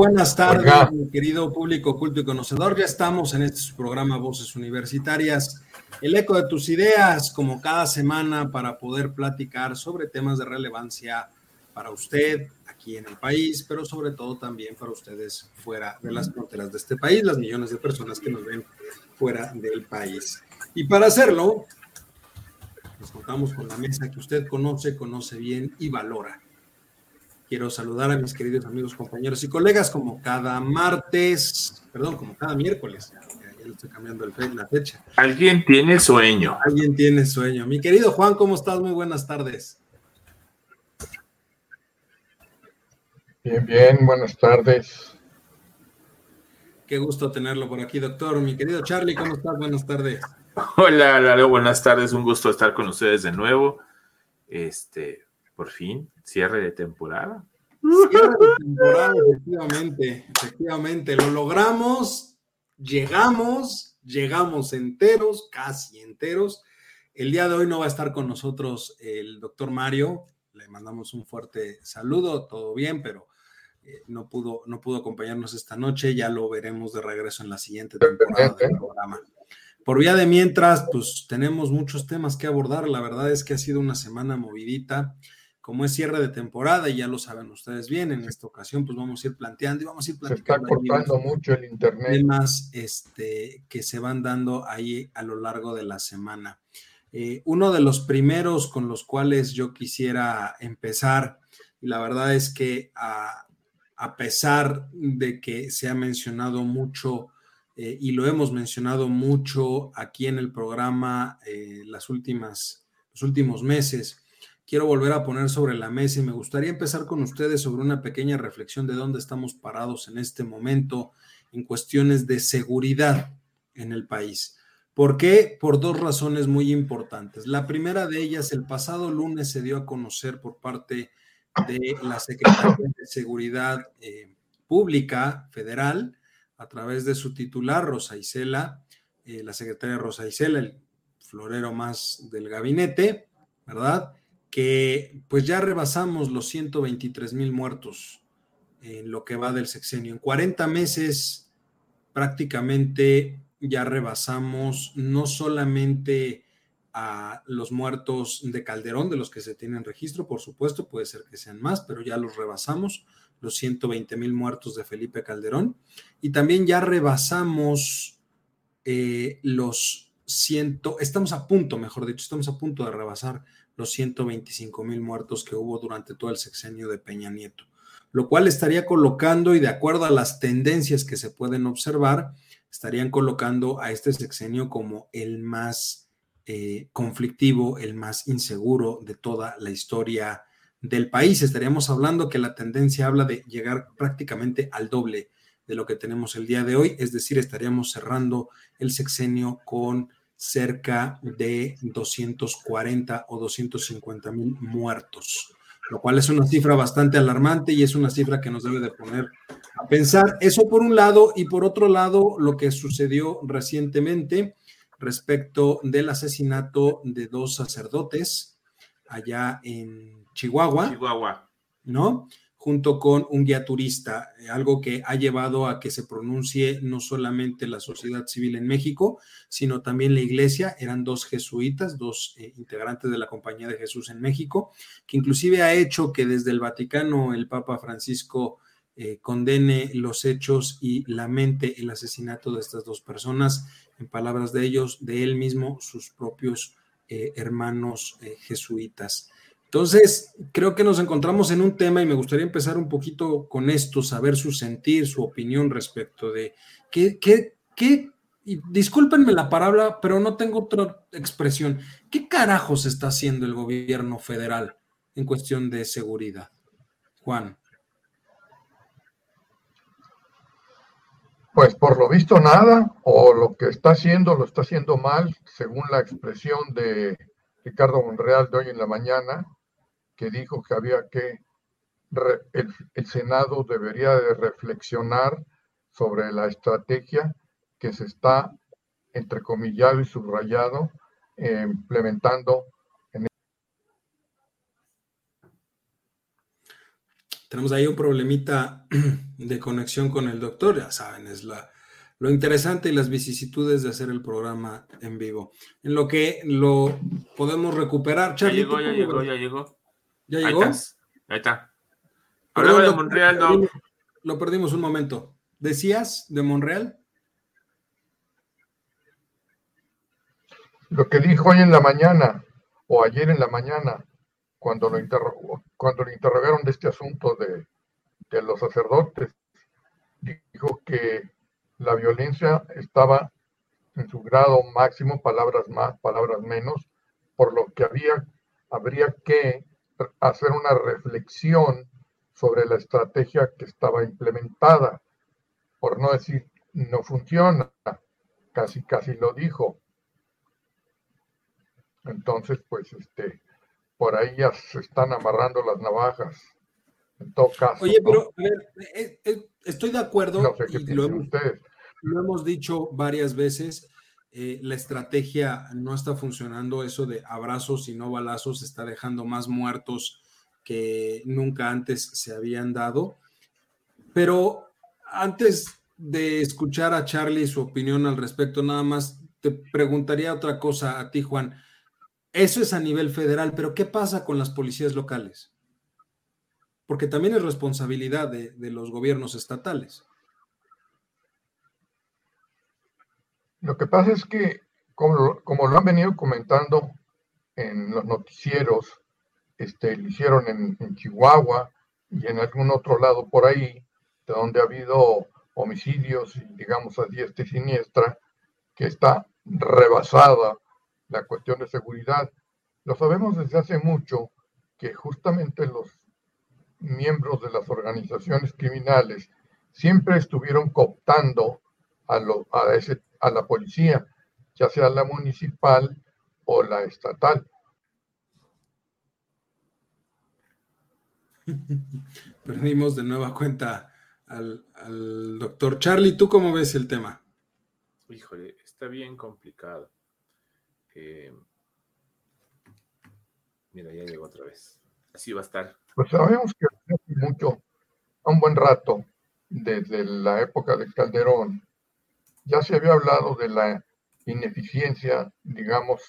Buenas tardes, mi querido público culto y conocedor. Ya estamos en este programa Voces Universitarias el eco de tus ideas, como cada semana, para poder platicar sobre temas de relevancia para usted aquí en el país, pero sobre todo también para ustedes fuera de las fronteras de este país, las millones de personas que nos ven fuera del país. Y para hacerlo, nos contamos con la mesa que usted conoce, conoce bien y valora. Quiero saludar a mis queridos amigos, compañeros y colegas como cada martes, perdón, como cada miércoles estoy cambiando el, la fecha. Alguien tiene sueño. Alguien tiene sueño. Mi querido Juan, ¿cómo estás? Muy buenas tardes. Bien, bien, buenas tardes. Qué gusto tenerlo por aquí, doctor. Mi querido Charlie, ¿cómo estás? Buenas tardes. Hola, Lalo, buenas tardes. Un gusto estar con ustedes de nuevo. Este, por fin, cierre de temporada. Cierre de temporada, efectivamente, efectivamente. Lo logramos llegamos, llegamos enteros, casi enteros. El día de hoy no va a estar con nosotros el doctor Mario, le mandamos un fuerte saludo, todo bien, pero eh, no, pudo, no pudo acompañarnos esta noche, ya lo veremos de regreso en la siguiente temporada del programa. Por vía de mientras, pues tenemos muchos temas que abordar, la verdad es que ha sido una semana movidita como es cierre de temporada, y ya lo saben ustedes bien, en esta ocasión pues vamos a ir planteando y vamos a ir planteando. Se está cortando mucho el internet. Temas este, que se van dando ahí a lo largo de la semana. Eh, uno de los primeros con los cuales yo quisiera empezar, y la verdad es que a, pesar de que se ha mencionado mucho eh, y lo hemos mencionado mucho aquí en el programa eh, las últimas, los últimos meses, quiero volver a poner sobre la mesa y me gustaría empezar con ustedes sobre una pequeña reflexión de dónde estamos parados en este momento en cuestiones de seguridad en el país. ¿Por qué? Por dos razones muy importantes. La primera de ellas, el pasado lunes se dio a conocer por parte de la Secretaría de Seguridad eh, Pública Federal, a través de su titular, Rosa Isela, eh, la secretaria Rosa Isela, el florero más del gabinete, ¿verdad? Que pues ya rebasamos los 123 mil muertos en lo que va del sexenio. En 40 meses prácticamente ya rebasamos no solamente a los muertos de Calderón, de los que se tienen registro, por supuesto, puede ser que sean más, pero ya los rebasamos, los 120 mil muertos de Felipe Calderón, y también ya rebasamos eh, los ciento, estamos a punto, mejor dicho, estamos a punto de rebasar los 125 mil muertos que hubo durante todo el sexenio de Peña Nieto, lo cual estaría colocando, y de acuerdo a las tendencias que se pueden observar, estarían colocando a este sexenio como el más eh, conflictivo, el más inseguro de toda la historia del país. Estaríamos hablando que la tendencia habla de llegar prácticamente al doble de lo que tenemos el día de hoy, es decir, estaríamos cerrando el sexenio con cerca de 240 o 250 mil muertos, lo cual es una cifra bastante alarmante y es una cifra que nos debe de poner a pensar. Eso por un lado y por otro lado lo que sucedió recientemente respecto del asesinato de dos sacerdotes allá en Chihuahua. Chihuahua. ¿No? Junto con un guía turista, eh, algo que ha llevado a que se pronuncie no solamente la sociedad civil en México, sino también la iglesia. Eran dos jesuitas, dos eh, integrantes de la Compañía de Jesús en México, que inclusive ha hecho que desde el Vaticano el Papa Francisco eh, condene los hechos y lamente el asesinato de estas dos personas, en palabras de ellos, de él mismo, sus propios hermanos jesuitas. Entonces, creo que nos encontramos en un tema y me gustaría empezar un poquito con esto, saber su sentir, su opinión respecto de qué, qué, qué, y discúlpenme la palabra, pero no tengo otra expresión. ¿Qué carajos está haciendo el gobierno federal en cuestión de seguridad? Juan. Pues por lo visto nada, o lo que está haciendo lo está haciendo mal, según la expresión de Ricardo Monreal de hoy en la mañana, que dijo que había que, el, el Senado debería de reflexionar sobre la estrategia que se está entrecomillado y subrayado eh, implementando Tenemos ahí un problemita de conexión con el doctor, ya saben, es la, lo interesante y las vicisitudes de hacer el programa en vivo. En lo que lo podemos recuperar. ya llegó, ya llegó, ya llegó. ¿Ya llegó? Ahí, está. Hablaba de Monreal, no. Lo perdimos un momento. ¿Decías de Monreal? Lo que dijo hoy en la mañana o ayer en la mañana cuando lo, interrogó, cuando le interrogaron de este asunto de, de los sacerdotes, dijo que la violencia estaba en su grado máximo, palabras más, palabras menos, por lo que había, habría que hacer una reflexión sobre la estrategia que estaba implementada, por no decir no funciona, casi casi lo dijo. Entonces, pues este, por ahí ya se están amarrando las navajas. En todo caso. Oye, pero a ver, eh, eh, estoy de acuerdo. No sé qué lo, hemos, ustedes. lo hemos dicho varias veces. Eh, la estrategia no está funcionando. Eso de abrazos y no balazos está dejando más muertos que nunca antes se habían dado. Pero antes de escuchar a Charlie su opinión al respecto, nada más te preguntaría otra cosa a ti, Juan. Eso es a nivel federal, pero ¿qué pasa con las policías locales? Porque también es responsabilidad de, los gobiernos estatales. Lo que pasa es que, como, lo han venido comentando en los noticieros, este, lo hicieron en, Chihuahua y en algún otro lado por ahí, de donde ha habido homicidios digamos a diestra y siniestra, que está rebasada la cuestión de seguridad. Lo sabemos desde hace mucho que justamente los miembros de las organizaciones criminales siempre estuvieron cooptando a, lo, a, ese, a la policía, ya sea la municipal o la estatal. Perdimos de nueva cuenta al, al doctor Charlie. ¿Tú cómo ves el tema? Híjole, está bien complicado. Eh, mira, ya llegó otra vez. Así va a estar. Pues sabemos que hace mucho, un buen rato, desde la época de Calderón, ya se había hablado de la ineficiencia, digamos,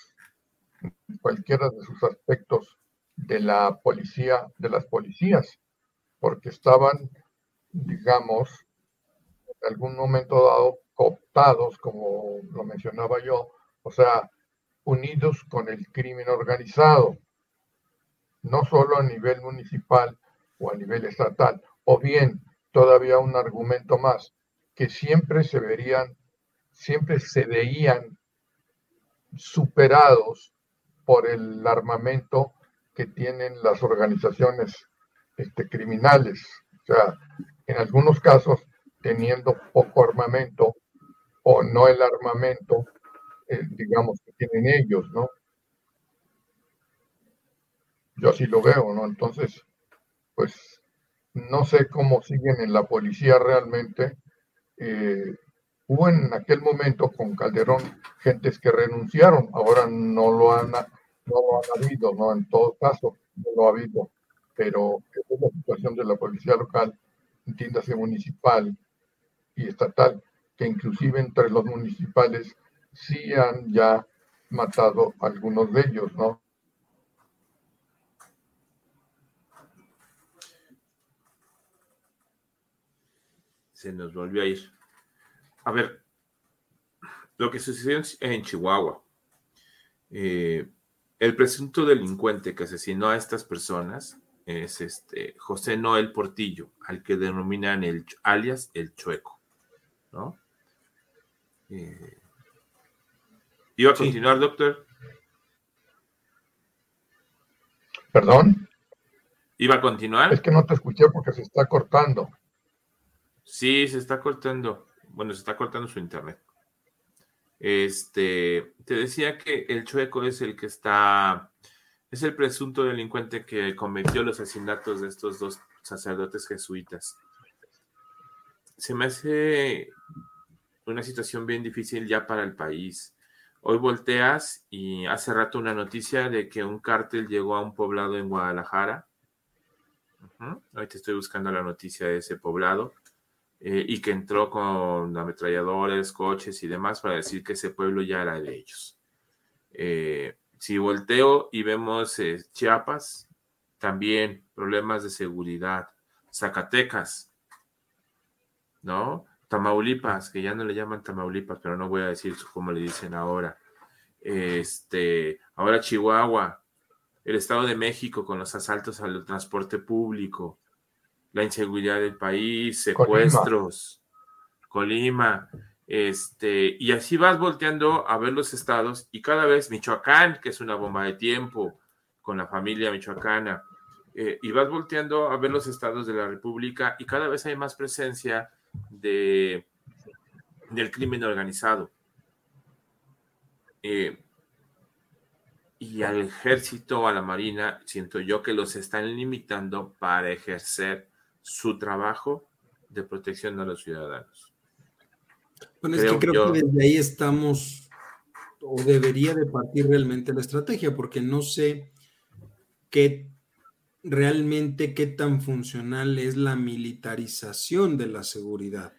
cualquiera de sus aspectos de la policía, de las policías, porque estaban, digamos, en algún momento dado cooptados, como lo mencionaba yo, o sea, unidos con el crimen organizado, no solo a nivel municipal o a nivel estatal, o bien todavía un argumento más, que siempre se verían, siempre se veían superados por el armamento que tienen las organizaciones este, criminales. O sea, en algunos casos teniendo poco armamento o no el armamento eh, digamos, que tienen ellos, ¿no? Yo así lo veo, ¿no? Entonces, pues no sé cómo siguen en la policía realmente. Eh, hubo en aquel momento con Calderón gentes que renunciaron, ahora no lo han, no lo han habido, ¿no? En todo caso, no lo ha habido, pero es la situación de la policía local, entiéndase municipal y estatal, que inclusive entre los municipales sí han ya matado algunos de ellos, ¿no? Se nos volvió a ir. A ver, lo que sucedió en Chihuahua. Eh, el presunto delincuente que asesinó a estas personas es este José Noel Portillo, al que denominan el alias el Chueco, ¿no? Eh, ¿Iba a continuar, doctor? ¿Perdón? ¿Iba a continuar? Es que no te escuché porque se está cortando. Sí, se está cortando. Bueno, se está cortando su internet. Este, te decía que el chueco es el que está, es el presunto delincuente que cometió los asesinatos de estos dos sacerdotes jesuitas. Se me hace una situación bien difícil ya para el país. Hoy volteas y hace rato una noticia de que un cártel llegó a un poblado en Guadalajara. Te estoy buscando la noticia de ese poblado. Eh, y que entró con ametralladores, coches y demás para decir que ese pueblo ya era de ellos. Eh, si volteo y vemos eh, Chiapas, también problemas de seguridad. Zacatecas, ¿no? Tamaulipas, que ya no le llaman Tamaulipas, pero no voy a decir cómo le dicen ahora. Este, ahora Chihuahua, el Estado de México con los asaltos al transporte público, la inseguridad del país, secuestros, Colima. este, y así vas volteando a ver los estados y cada vez Michoacán, que es una bomba de tiempo con la familia michoacana, eh, y vas volteando a ver los estados de la República y cada vez hay más presencia de, del crimen organizado. Eh, y al ejército, a la marina, siento yo que los están limitando para ejercer su trabajo de protección a los ciudadanos. Bueno, es que creo que desde ahí estamos, o debería de partir realmente la estrategia, porque no sé qué realmente qué tan funcional es la militarización de la seguridad.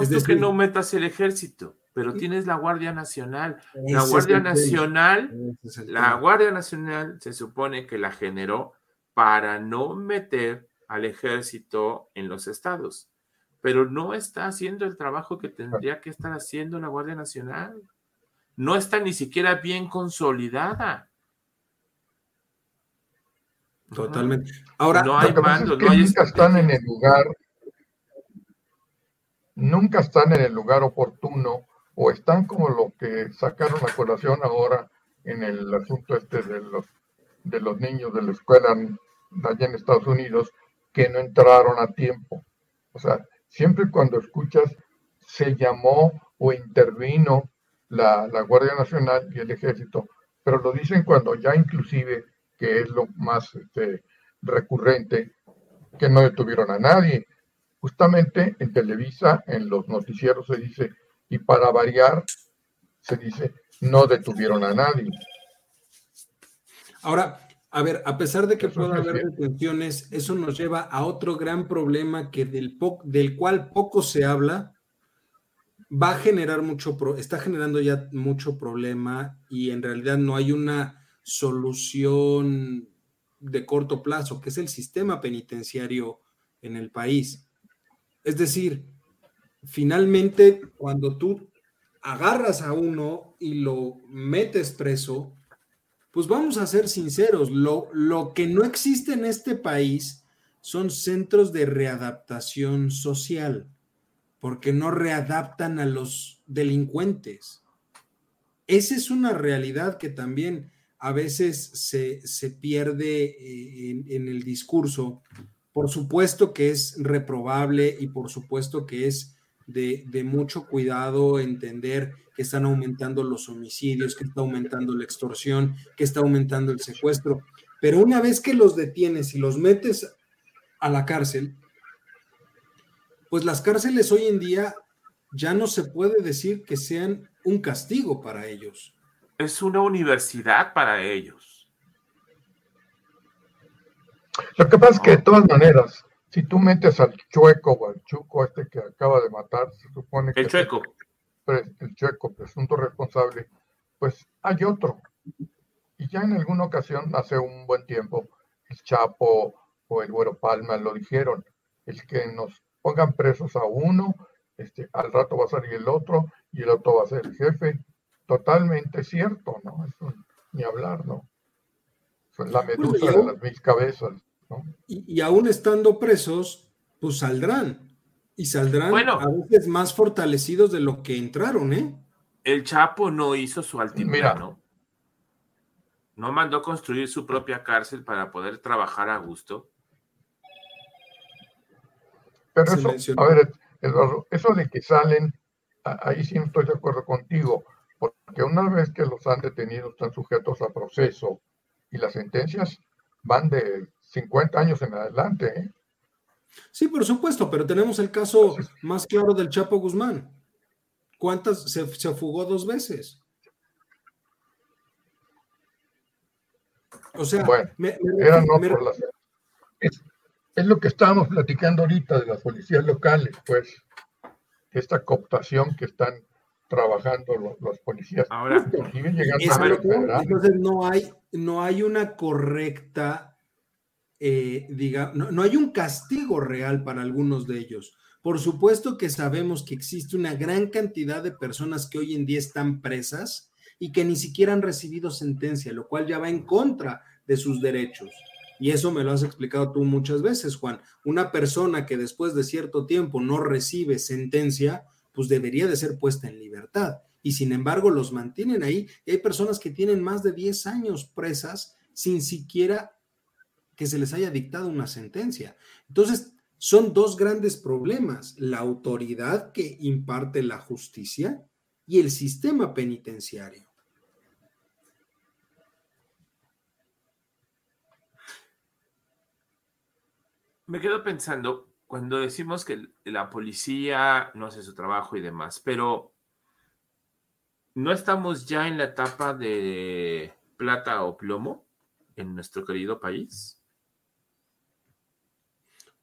es que no metas el ejército, pero tienes la Guardia Nacional. La Guardia Nacional, la Guardia Nacional se supone que la generó para no meter al ejército en los estados, pero no está haciendo el trabajo que tendría que estar haciendo la Guardia Nacional. No está ni siquiera bien consolidada. Totalmente. Ahora, no hay mando, no hay nunca están en el lugar, nunca están en el lugar oportuno o están como lo que sacaron a colación ahora en el asunto este de los de los niños de la escuela allá en Estados Unidos que no entraron a tiempo. O sea, siempre cuando escuchas se llamó o intervino la, la Guardia Nacional y el Ejército, pero lo dicen cuando ya inclusive que es lo más este, recurrente, que no detuvieron a nadie. Justamente en Televisa, en los noticieros se dice, y para variar, se dice, no detuvieron a nadie. Ahora, a ver, a pesar de que pueda haber detenciones, eso nos lleva a otro gran problema que del, del cual poco se habla, va a generar mucho, está generando ya mucho problema y en realidad no hay una solución de corto plazo, que es el sistema penitenciario en el país. Es decir, finalmente, cuando tú agarras a uno y lo metes preso, pues vamos a ser sinceros, lo, lo que no existe en este país son centros de readaptación social, porque no readaptan a los delincuentes. Esa es una realidad que también a veces se, pierde eh, en, el discurso. Por supuesto que es reprobable y por supuesto que es de, mucho cuidado entender que están aumentando los homicidios, que está aumentando la extorsión, que está aumentando el secuestro. Pero una vez que los detienes y los metes a la cárcel, pues las cárceles hoy en día ya no se puede decir que sean un castigo para ellos es una universidad para ellos. Lo que pasa es que de todas maneras, si tú metes al chueco o al chuco este que acaba de matar, se supone que... El chueco. el chueco, presunto responsable, pues hay otro. Y ya en alguna ocasión, hace un buen tiempo, el Chapo o el Güero Palma lo dijeron, el que nos pongan presos a uno, este, al rato va a salir el otro y el otro va a ser el jefe totalmente cierto, ¿no? Eso ni hablar, ¿no? la medusa de las mil cabezas, ¿no? Y, aún estando presos, pues saldrán. Y saldrán a veces más fortalecidos de lo que entraron, ¿eh? El Chapo no hizo su altiplano. No mandó construir su propia cárcel para poder trabajar a gusto. Pero eso, a ver, Eduardo, eso de que salen, ahí sí no estoy de acuerdo contigo porque una vez que los han detenido están sujetos a proceso y las sentencias van de 50 años en adelante. ¿eh? Sí, por supuesto, pero tenemos el caso más claro del Chapo Guzmán. ¿Cuántas se, fugó dos veces? O sea, bueno, eran es, es, lo que estábamos platicando ahorita de las policías locales, pues, esta cooptación que están trabajando los, policías. Ahora, entonces no hay, no hay una correcta, eh, diga, no, hay un castigo real para algunos de ellos. Por supuesto que sabemos que existe una gran cantidad de personas que hoy en día están presas y que ni siquiera han recibido sentencia, lo cual ya va en contra de sus derechos. Y eso me lo has explicado tú muchas veces, Juan. Una persona que después de cierto tiempo no recibe sentencia, pues debería de ser puesta en libertad. Y sin embargo los mantienen ahí. Y hay personas que tienen más de 10 años presas sin siquiera que se les haya dictado una sentencia. Entonces, son dos grandes problemas, la autoridad que imparte la justicia y el sistema penitenciario. Me quedo pensando, cuando decimos que la policía no hace su trabajo y demás, pero ¿no estamos ya en la etapa de plata o plomo en nuestro querido país?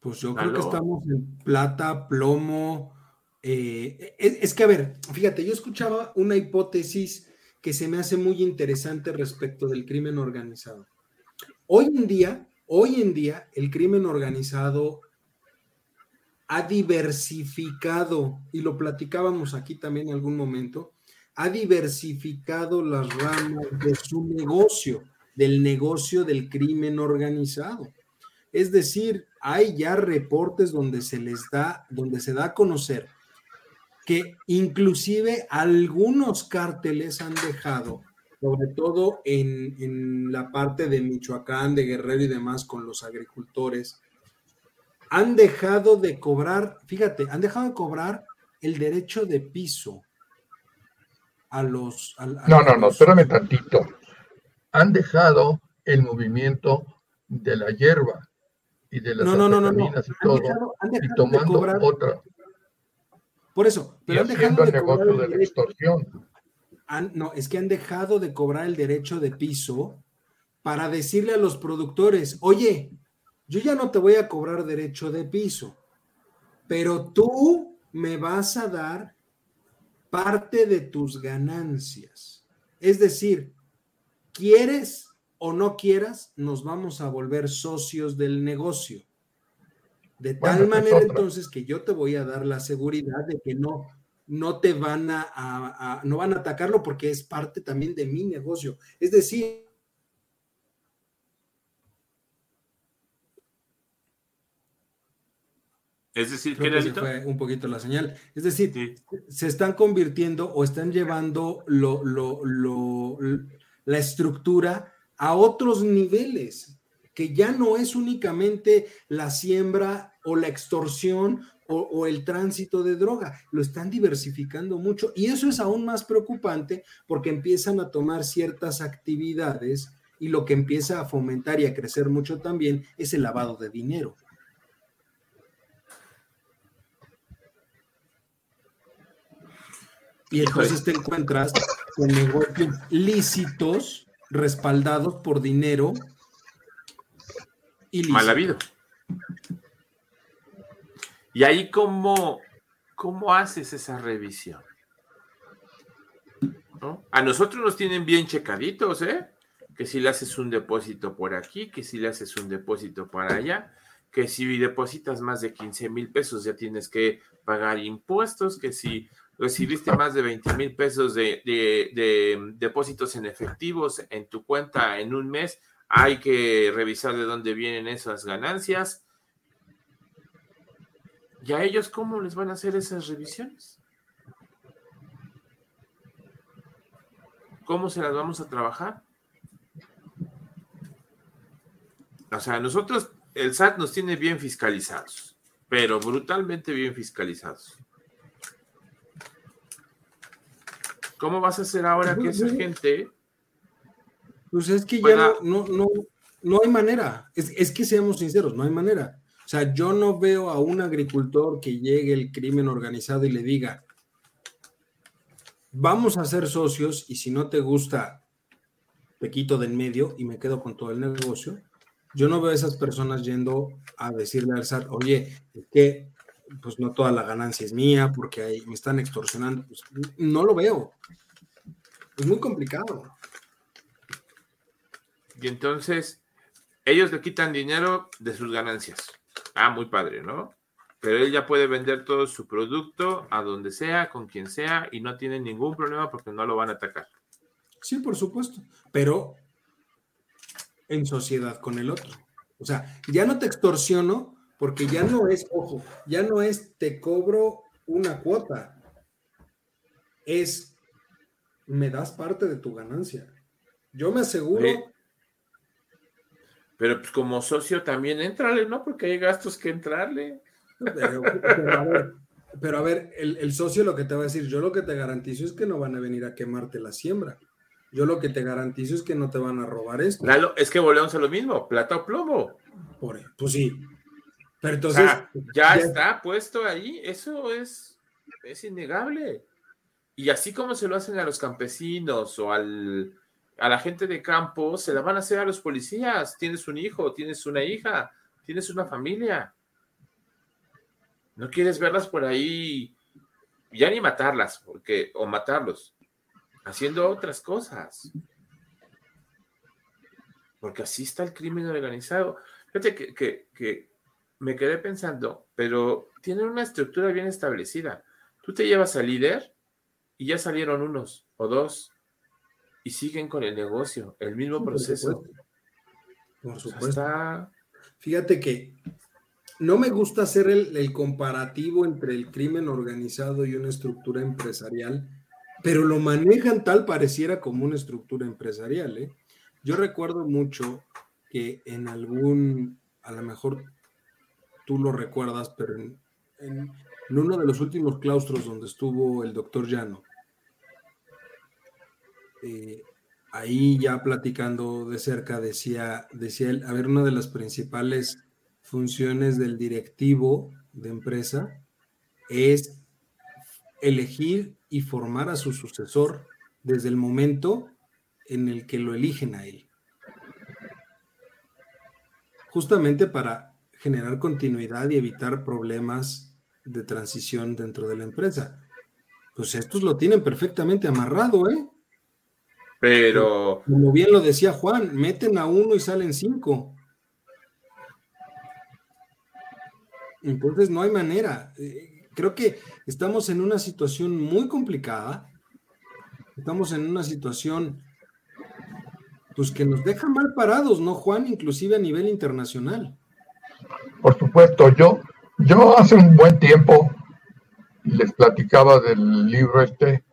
Pues yo creo que estamos en plata, plomo. Eh, es, que, a ver, fíjate, yo escuchaba una hipótesis que se me hace muy interesante respecto del crimen organizado. Hoy en día, hoy en día, el crimen organizado ha diversificado, y lo platicábamos aquí también en algún momento, ha diversificado las ramas de su negocio, del negocio del crimen organizado. Es decir, hay ya reportes donde se les da, donde se da a conocer que inclusive algunos cárteles han dejado, sobre todo en, en la parte de Michoacán, de Guerrero y demás, con los agricultores, han dejado de cobrar, fíjate, han dejado de cobrar el derecho de piso a los... no, no, no, espérame tantito. Han dejado el movimiento de la hierba y de las no, no, no, no, no. y todo, y tomando otra. Por eso, pero han dejado el de negocio de la extorsión. no, es que han dejado de cobrar el derecho de piso para decirle a los productores, oye, yo ya no te voy a cobrar derecho de piso, pero tú me vas a dar parte de tus ganancias. Es decir, quieres o no quieras, nos vamos a volver socios del negocio. De tal manera entonces que yo te voy a dar la seguridad de que no, no te van a, no van a atacarlo porque es parte también de mi negocio. Es decir, Es decir, que fue un poquito la señal. Es decir, se están convirtiendo o están llevando la estructura a otros niveles, que ya no es únicamente la siembra o la extorsión o, o, el tránsito de droga, lo están diversificando mucho y eso es aún más preocupante porque empiezan a tomar ciertas actividades y lo que empieza a fomentar y a crecer mucho también es el lavado de dinero. Y entonces te encuentras con negocios lícitos respaldados por dinero y Mal habido. Y ahí, ¿cómo, cómo haces esa revisión? A nosotros nos tienen bien checaditos, ¿eh? Que si le haces un depósito por aquí, que si le haces un depósito para allá, que si depositas más de 15 mil pesos ya tienes que pagar impuestos, que si recibiste más de 20 mil pesos de, depósitos en efectivos en tu cuenta en un mes, hay que revisar de dónde vienen esas ganancias. ¿Y a ellos cómo les van a hacer esas revisiones? ¿Cómo se las vamos a trabajar? O sea, nosotros, el SAT nos tiene bien fiscalizados, pero brutalmente bien fiscalizados. ¿Cómo vas a hacer ahora que esa gente... Pues es que ya no, no, no, hay manera. Es, es que seamos sinceros, no hay manera. O sea, yo no veo a un agricultor que llegue el crimen organizado y le diga, vamos a ser socios y si no te gusta, te quito del medio y me quedo con todo el negocio. Yo no veo a esas personas yendo a decirle al SAT, oye, que pues no toda la ganancia es mía porque ahí me están extorsionando. Pues, no lo veo. Es muy complicado. Y entonces, ellos le quitan dinero de sus ganancias. Ah, muy padre, ¿no? Pero él ya puede vender todo su producto a donde sea, con quien sea, y no tiene ningún problema porque no lo van a atacar. Sí, por supuesto, pero en sociedad con el otro. O sea, ya no te extorsiono porque ya no es, ojo, ya no es te cobro una cuota, es me das parte de tu ganancia. Yo me aseguro. Pero pues como socio también entrale, ¿no? Porque hay gastos que entrarle. Pero, a ver, el, el, socio lo que te va a decir, yo lo que te garantizo es que no van a venir a quemarte la siembra. Yo lo que te garantizo es que no te van a robar esto. es que volvemos a lo mismo, plata o plomo. Por, pues sí. Pero entonces. ya, está puesto ahí, eso es, es innegable. Y así como se lo hacen a los campesinos o al, a la gente de campo, se la van a hacer a los policías. Tienes un hijo, tienes una hija, tienes una familia. No quieres verlas por ahí, ya ni matarlas, porque, o matarlos, haciendo otras cosas. Porque así está el crimen organizado. Fíjate que, que me quedé pensando, pero tienen una estructura bien establecida. Tú te llevas al líder y ya salieron unos o dos y siguen con el negocio, el mismo proceso. Por supuesto. Fíjate que no me gusta hacer el, comparativo entre el crimen organizado y una estructura empresarial, pero lo manejan tal pareciera como una estructura empresarial. ¿eh? Yo recuerdo mucho que en algún, a lo mejor tú lo recuerdas, pero en, uno de los últimos claustros donde estuvo el doctor Llano, eh, ahí ya platicando de cerca, decía, decía él, a ver, una de las principales funciones del directivo de empresa es elegir y formar a su sucesor desde el momento en el que lo eligen a él. Justamente para generar continuidad y evitar problemas de transición dentro de la empresa. Pues estos lo tienen perfectamente amarrado, ¿eh? Pero. Como bien lo decía Juan, meten a uno y salen cinco. Entonces no hay manera. Eh, creo que estamos en una situación muy complicada. Estamos en una situación pues que nos deja mal parados, ¿no, Juan? Inclusive a nivel internacional. Por supuesto, yo, yo hace un buen tiempo les platicaba del libro este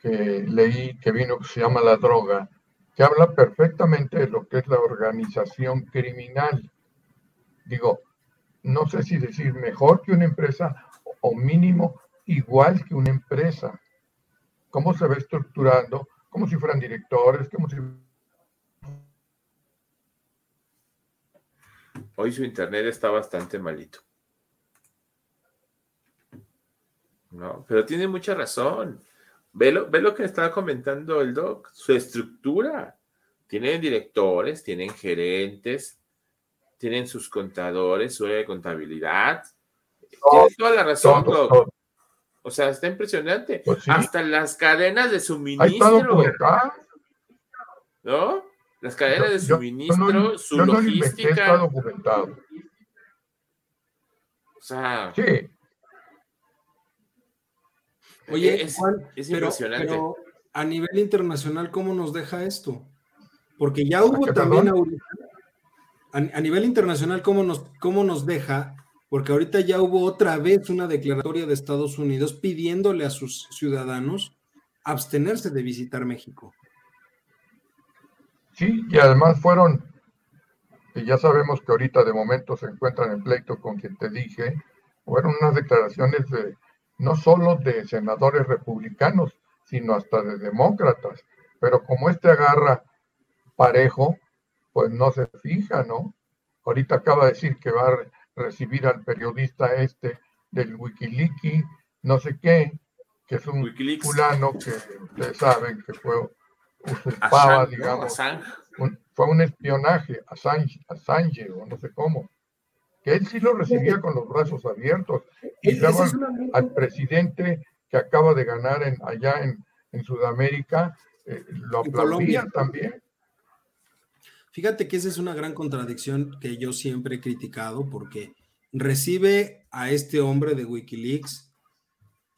que leí que vino que se llama La Droga, que habla perfectamente de lo que es la organización criminal. Digo, no sé si decir mejor que una empresa o mínimo igual que una empresa. ¿Cómo se va estructurando? Como si fueran directores, como si... Hoy su internet está bastante malito. No, pero tiene mucha razón. Ve lo, que estaba comentando el doc, su estructura. Tienen directores, tienen gerentes, tienen sus contadores, su área de contabilidad. Tiene toda la razón, doc. O sea, está impresionante. Pues Hasta las cadenas de suministro. ¿No? Las cadenas de suministro, su logística. documentado. O sea. Sí. Oye, es, impresionante. a nivel internacional, ¿cómo nos deja esto? Porque ya hubo también a, nivel internacional, ¿cómo nos, ¿cómo nos deja? Porque ahorita ya hubo otra vez una declaratoria de Estados Unidos pidiéndole a sus ciudadanos abstenerse de visitar México. Sí, y además fueron, y ya sabemos que ahorita de momento se encuentran en pleito con quien te dije, fueron unas declaraciones de no solo de senadores republicanos, sino hasta de demócratas. Pero como este agarra parejo, pues no se fija, ¿no? Ahorita acaba de decir que va a recibir al periodista este del Wikileaks, no sé qué, que es un fulano que ustedes saben que fue usurpaba, digamos, fue un espionaje, a Assange, o no sé cómo, que él sí lo recibía con los brazos abiertos, y luego al, presidente que acaba de ganar en, allá en, Sudamérica, eh, lo aplaudía también. Fíjate que esa es una gran contradicción que yo siempre he criticado porque recibe a este hombre de Wikileaks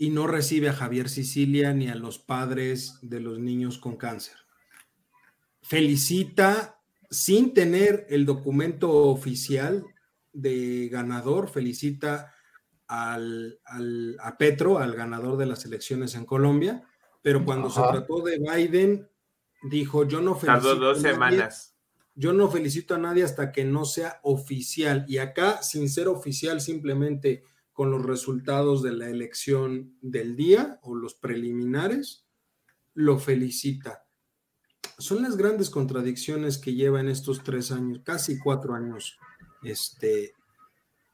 y no recibe a Javier Sicilia ni a los padres de los niños con cáncer. Felicita sin tener el documento oficial de ganador, felicita al, a Petro, al ganador de las elecciones en Colombia, pero cuando se trató de Biden, dijo, yo no felicito dos semanas. Yo no felicito a nadie hasta que no sea oficial. Y acá, sin ser oficial, simplemente con los resultados de la elección del día o los preliminares, lo felicita. Son las grandes contradicciones que lleva en estos tres años, casi cuatro años, este,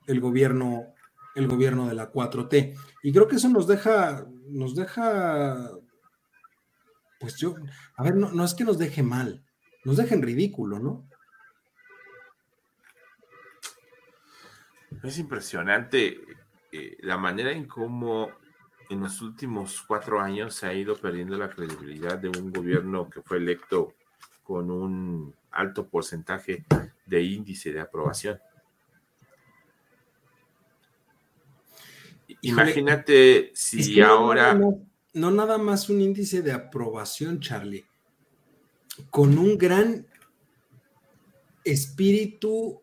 el gobierno, el gobierno de la 4T. Y creo que eso nos deja, nos deja, pues yo, a ver, no, no es que nos deje mal, nos deja en ridículo, ¿no? Es impresionante eh, la manera en cómo en los últimos cuatro años se ha ido perdiendo la credibilidad de un gobierno que fue electo con un alto porcentaje de índice de aprobación. Imagínate si ahora... no, nada más un índice de aprobación, Charlie, con un gran espíritu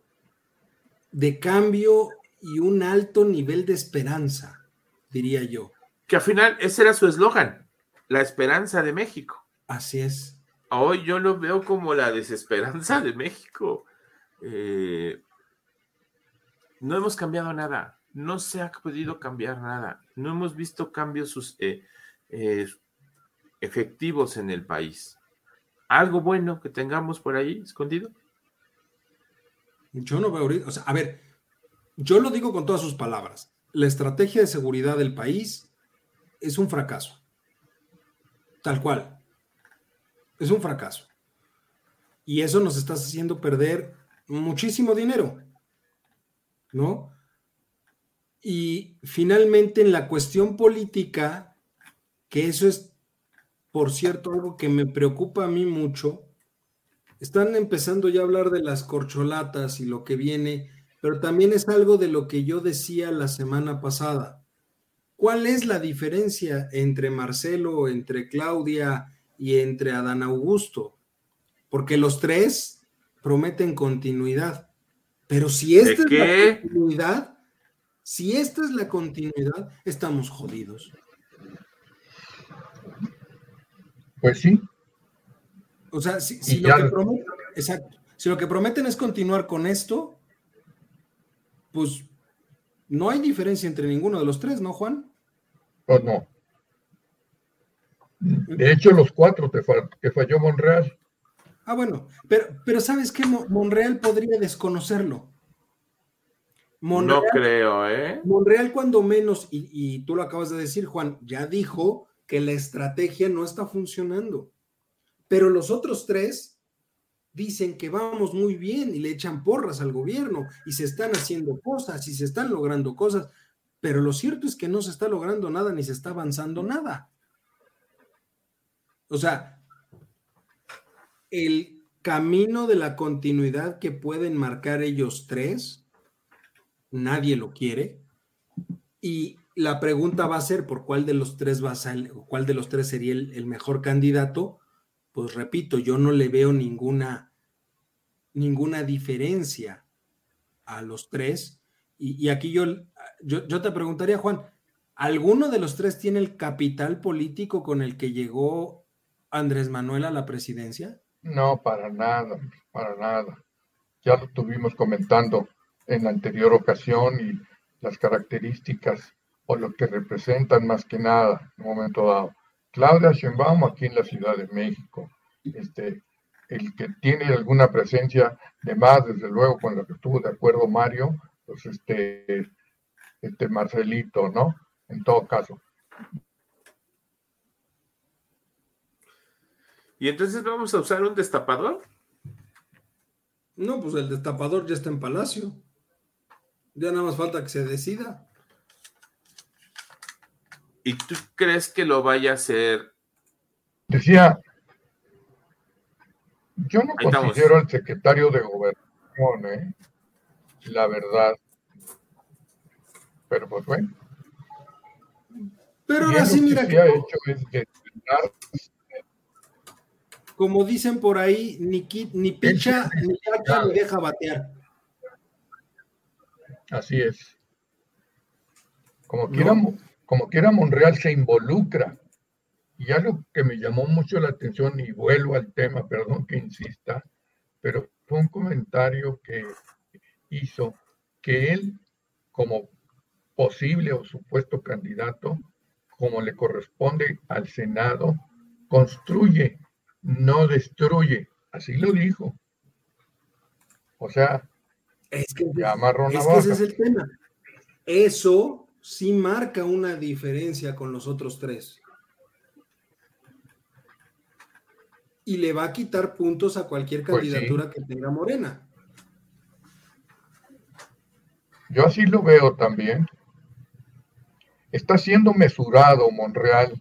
de cambio y un alto nivel de esperanza, diría yo. Que al final ese era su eslogan, la esperanza de México. Así es. Hoy yo lo veo como la desesperanza de México. Eh, no hemos cambiado nada, no se ha podido cambiar nada, no hemos visto cambios eh, eh, efectivos en el país. ¿Algo bueno que tengamos por ahí escondido? Yo no veo ahorita, o sea, a ver, yo lo digo con todas sus palabras. La estrategia de seguridad del país es un fracaso. Tal cual. Es un fracaso. Y eso nos está haciendo perder muchísimo dinero. ¿No? Y finalmente en la cuestión política, que eso es, por cierto, algo que me preocupa a mí mucho, están empezando ya a hablar de las corcholatas y lo que viene pero también es algo de lo que yo decía la semana pasada. ¿Cuál es la diferencia entre Marcelo, entre Claudia y entre Adán Augusto? Porque los tres prometen continuidad. Pero si esta es la continuidad, si esta es la continuidad, estamos jodidos. Pues sí. O sea, si, lo, que prometen, si lo que prometen es continuar con esto, pues no hay diferencia entre ninguno de los tres, ¿no, Juan? Pues no. De hecho, los cuatro que falló Monreal. Ah, bueno, pero, pero ¿sabes qué? Monreal podría desconocerlo. no creo, ¿eh? Monreal cuando menos, y, y tú lo acabas de decir, Juan, ya dijo que la estrategia no está funcionando. Pero los otros tres dicen que vamos muy bien y le echan porras al gobierno y se están haciendo cosas y se están logrando cosas, pero lo cierto es que no se está logrando nada ni se está avanzando nada. O sea, el camino de la continuidad que pueden marcar ellos tres, nadie lo quiere. Y la pregunta va a ser por cuál de los tres va a cuál de los tres sería el mejor candidato pues repito, yo no le veo ninguna, ninguna diferencia a los tres. Y, aquí yo, yo, yo, te preguntaría, Juan, ¿alguno de los tres tiene el capital político con el que llegó Andrés Manuel a la presidencia? No, para nada, para nada. Ya lo tuvimos comentando en la anterior ocasión y las características o lo que representan más que nada en un momento dado Claudia Sheinbaum aquí en la Ciudad de México. Este, el que tiene alguna presencia de más, desde luego, con lo que estuvo de acuerdo Mario, pues este, este Marcelito, ¿no? En todo caso. ¿Y entonces vamos a usar un destapador? No, pues el destapador ya está en Palacio. Ya nada más falta que se decida. ¿Y tú crees que lo vaya a hacer? Decía, yo no considero al secretario de gobernación, ¿eh? la verdad. Pero pues bueno. Pero ahora sí, mira. Que ha hecho es como dicen por ahí, ni, ni picha, ni cacha, ni deja batear. Así es. Como quiera, como quiera, Monreal se involucra. Y algo que me llamó mucho la atención, y vuelvo al tema, perdón que insista, pero fue un comentario que hizo que él, como posible o supuesto candidato, como le corresponde al Senado, construye no destruye. Así lo dijo. O sea, es que, ese es el tema. Eso sí marca una diferencia con los otros tres. Y le va a quitar puntos a cualquier pues candidatura que tenga Morena. Yo así lo veo también. Está siendo mesurado Monreal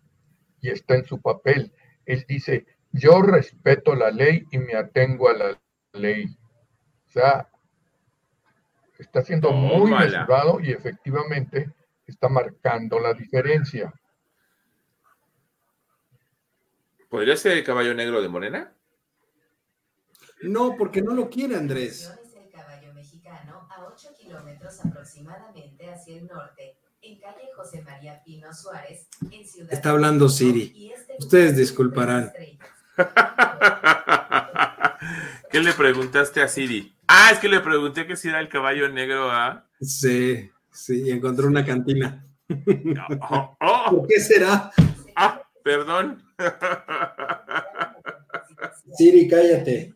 y está en su papel. Él dice, yo respeto la ley y me atengo a la ley. O sea, está siendo muy mesurado y efectivamente está marcando la diferencia. ¿Podría ser el caballo negro de Morena? No, porque no lo quiere Andrés. Es el caballo mexicano a 8 kilómetros aproximadamente hacia el norte, en calle José María Pino Suárez, en Ciudad Está hablando Siri. Este Ustedes disculparán. ¿Qué le preguntaste a Siri? Ah, es que le pregunté que si era el caballo negro, ¿ah? Sí, sí, y encontró una cantina. Oh, oh. ¿Por qué será? Ah, perdón. Siri, cállate.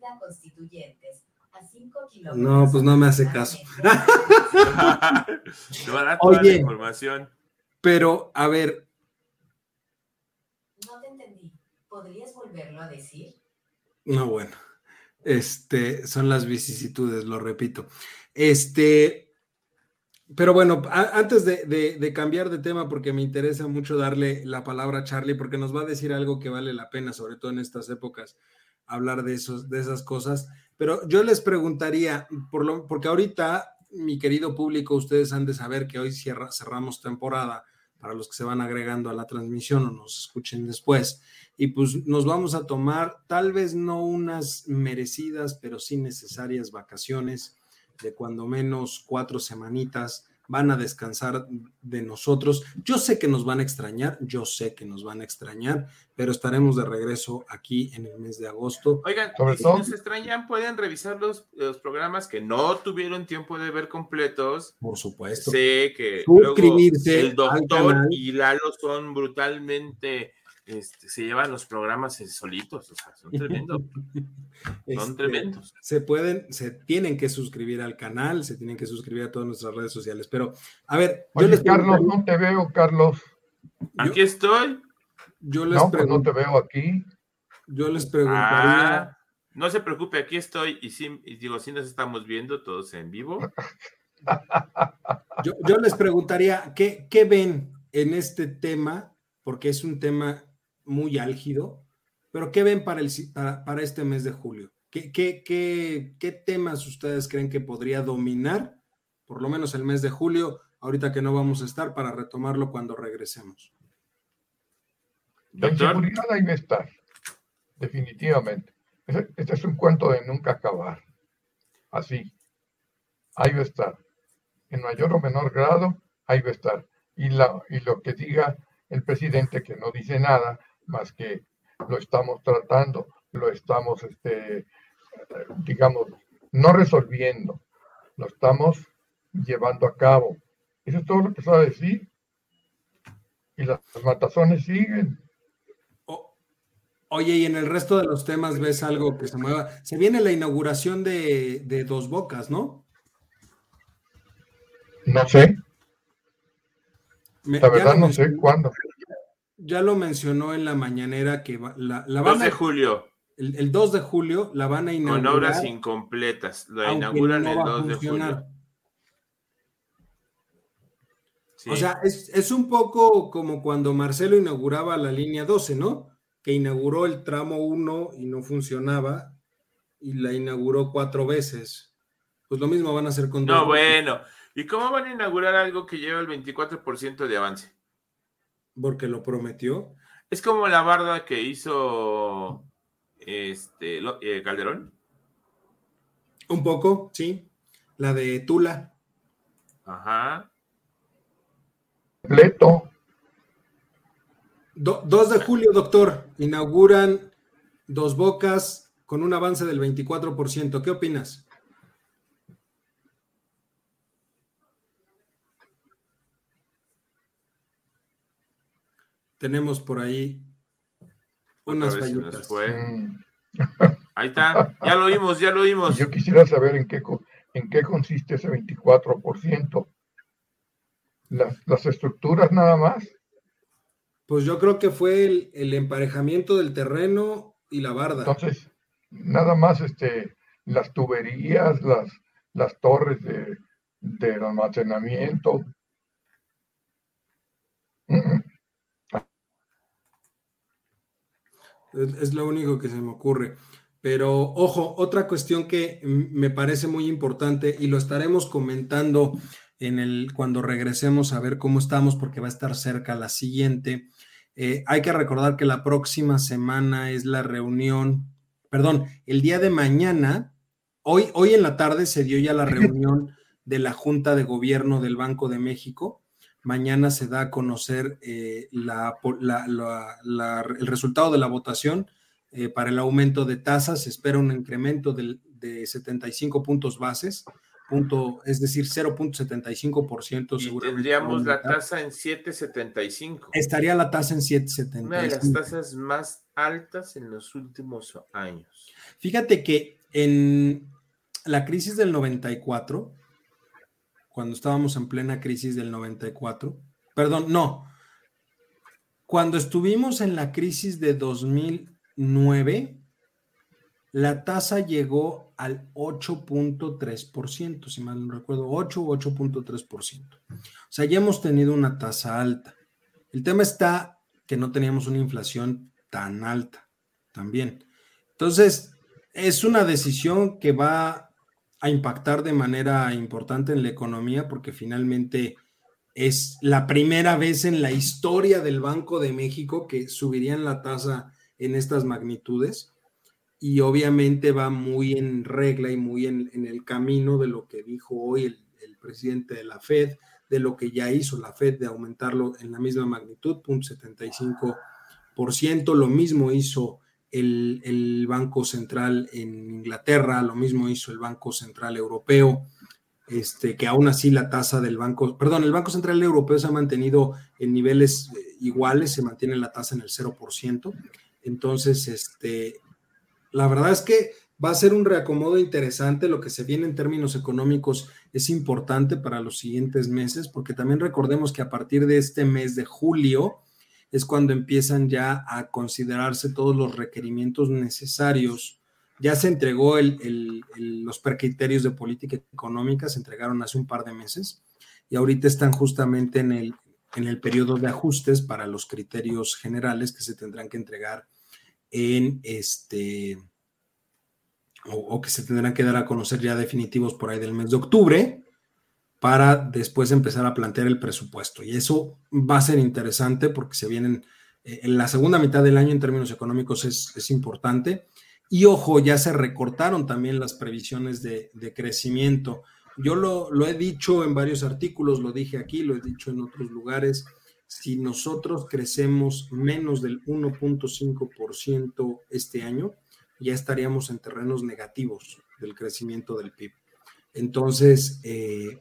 No, pues no me hace caso. Oye, información. Pero, a ver. No te entendí. ¿Podrías volverlo a decir? No, bueno. Este, son las vicisitudes, lo repito. Este, pero bueno, antes de, cambiar de tema, porque me interesa mucho darle la palabra a Charlie, porque nos va a decir algo que vale la pena, sobre todo en estas épocas, hablar de, esos, de esas cosas. Pero yo les preguntaría, por lo, porque ahorita, mi querido público, ustedes han de saber que hoy cerramos temporada para los que se van agregando a la transmisión o nos escuchen después y pues nos vamos a tomar tal vez no unas merecidas, pero sí necesarias vacaciones de cuando menos cuatro semanitas. Van a descansar de nosotros. Yo sé que nos van a extrañar, yo sé que nos van a extrañar, pero estaremos de regreso aquí en el mes de agosto. Oigan, si nos extrañan, pueden revisar los, los, programas que no tuvieron tiempo de ver completos. Por supuesto. Sé que Suscribirse el doctor y Lalo son brutalmente este, se llevan los programas solitos, o sea, son tremendos. son este, tremendos. Se pueden, se tienen que suscribir al canal, se tienen que suscribir a todas nuestras redes sociales. Pero, a ver, yo les Carlos, no te veo, Carlos. Aquí estoy. Yo les no, pues no te veo aquí. Yo les preguntaría. Ah, no se preocupe, aquí estoy y, sí, digo, sí nos estamos viendo todos en vivo. yo, les preguntaría, ¿qué, ¿qué ven en este tema? Porque es un tema muy álgido, pero ¿qué ven para, el, para, este mes de julio? ¿Qué, qué, qué, temas ustedes creen que podría dominar, por lo menos el mes de julio, ahorita que no vamos a estar, para retomarlo cuando regresemos? La inseguridad ahí va a estar, definitivamente. Este es un cuento de nunca acabar. Así, ahí va a estar. En mayor o menor grado, ahí va a estar. Y, la, y lo que diga el presidente, que no dice nada, más que lo estamos tratando, lo estamos, este, digamos, no resolviendo, lo estamos llevando a cabo. Eso es todo lo que se va a decir. Y las, matazones siguen. Oye, y en el resto de los temas ves algo que se mueva. Se viene la inauguración de, de Dos Bocas, ¿no? No sé. la verdad no sé cuándo. Ya lo mencionó en la mañanera que la, la 2 de julio. El, 2 de julio la van a inaugurar. Con obras incompletas. La inauguran el 2 de julio. O sea, es, es, un poco como cuando Marcelo inauguraba la línea 12, ¿no? Que inauguró el tramo 1 y no funcionaba y la inauguró cuatro veces. Pues lo mismo van a hacer con... No, bueno. ¿Y cómo van a inaugurar algo que lleva el 24% de avance? Porque lo prometió. Es como la barda que hizo este eh, Calderón. Un poco, sí. La de Tula. Ajá. Leto. 2 de julio, doctor. Inauguran Dos Bocas con un avance del 24%. ¿Qué opinas? Tenemos por ahí unas fallitas. Ahí está, ya lo oímos, ya lo oímos. Yo quisiera saber en qué, en qué consiste ese 24%. Las, las estructuras nada más. Pues yo creo que fue el, emparejamiento del terreno y la barda. Entonces, nada más este, las tuberías, las, las torres de, de almacenamiento. Es, lo único que se me ocurre. Pero ojo, otra cuestión que me parece muy importante y lo estaremos comentando en el cuando regresemos a ver cómo estamos porque va a estar cerca la siguiente. Eh, hay que recordar que la próxima semana es la reunión, perdón, el día de mañana, hoy, hoy en la tarde se dio ya la reunión de la Junta de Gobierno del Banco de México Mañana se da a conocer eh, el resultado de la votación eh, para el aumento de tasas. Se espera un incremento de, 75 puntos bases, punto, es decir, 0.75% seguramente. Tendríamos la tasa en 7.75. Estaría la tasa en 7.75. Una de las tasas más altas en los últimos años. Fíjate que en la crisis del 94, cuando estábamos en plena crisis del 94. Perdón, no. Cuando estuvimos en la crisis de 2009, la tasa llegó al 8.3%, si mal no recuerdo, 8 o 8.3%. O sea, ya hemos tenido una tasa alta. El tema está que no teníamos una inflación tan alta también. Entonces, es una decisión que va a impactar de manera importante en la economía porque finalmente es la primera vez en la historia del Banco de México que subirían la tasa en estas magnitudes. Y obviamente va muy en regla y muy en, el camino de lo que dijo hoy el, el, presidente de la Fed, de lo que ya hizo la Fed de aumentarlo en la misma magnitud, 0.75%, lo mismo hizo el, Banco Central en Inglaterra, lo mismo hizo el Banco Central Europeo, este, que aún así la tasa del Banco, perdón, el Banco Central Europeo se ha mantenido en niveles eh, iguales, se mantiene la tasa en el 0%. Entonces, este, la verdad es que va a ser un reacomodo interesante. Lo que se viene en términos económicos es importante para los siguientes meses, porque también recordemos que a partir de este mes de julio, es cuando empiezan ya a considerarse todos los requerimientos necesarios. Ya se entregó los precriterios de política económica, se entregaron hace un par de meses y ahorita están justamente en el, en el periodo de ajustes para los criterios generales que se tendrán que entregar en este o, que se tendrán que dar a conocer ya definitivos por ahí del mes de octubre para después empezar a plantear el presupuesto. Y eso va a ser interesante porque se vienen, eh, en la segunda mitad del año en términos económicos es, importante. Y ojo, ya se recortaron también las previsiones de, crecimiento. Yo lo, lo, he dicho en varios artículos, lo dije aquí, lo he dicho en otros lugares. Si nosotros crecemos menos del 1.5% este año, ya estaríamos en terrenos negativos del crecimiento del PIB. Entonces, eh,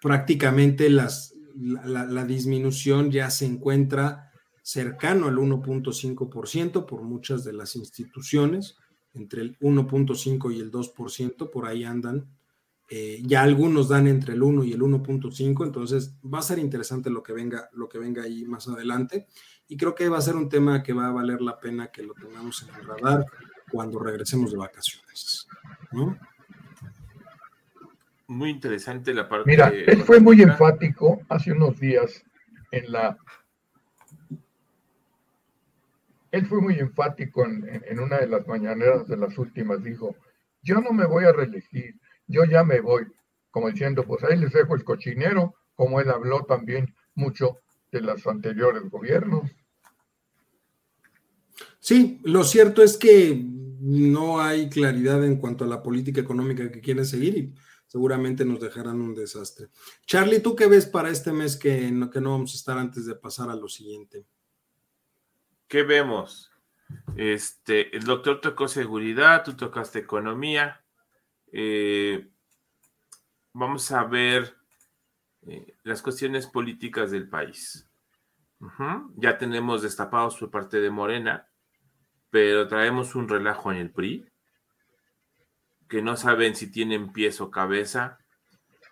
prácticamente las, la, disminución ya se encuentra cercano al 1.5% por muchas de las instituciones, entre el 1.5 y el 2%, por ahí andan. Eh, ya algunos dan entre el 1 y el 1.5, entonces va a ser interesante lo que venga, lo que venga ahí más adelante. Y creo que va a ser un tema que va a valer la pena que lo tengamos en el radar cuando regresemos de vacaciones. Muy interesante la parte. Mira, él fue muy enfático hace unos días en la. Él fue muy enfático en, una de las mañaneras de las últimas. Dijo: Yo no me voy a reelegir, yo ya me voy. Como diciendo, pues ahí les dejo el cochinero, como él habló también mucho de los anteriores gobiernos. Sí, lo cierto es que no hay claridad en cuanto a la política económica que quieren seguir y seguramente nos dejarán un desastre. Charlie, ¿tú qué ves para este mes que no, que no vamos a estar antes de pasar a lo siguiente? ¿Qué vemos? Este, el doctor tocó seguridad, tú tocaste economía. Eh, vamos a ver eh, las cuestiones políticas del país. Ya tenemos destapados por parte de Morena, pero traemos un relajo en el PRI que no saben si tienen pies o cabeza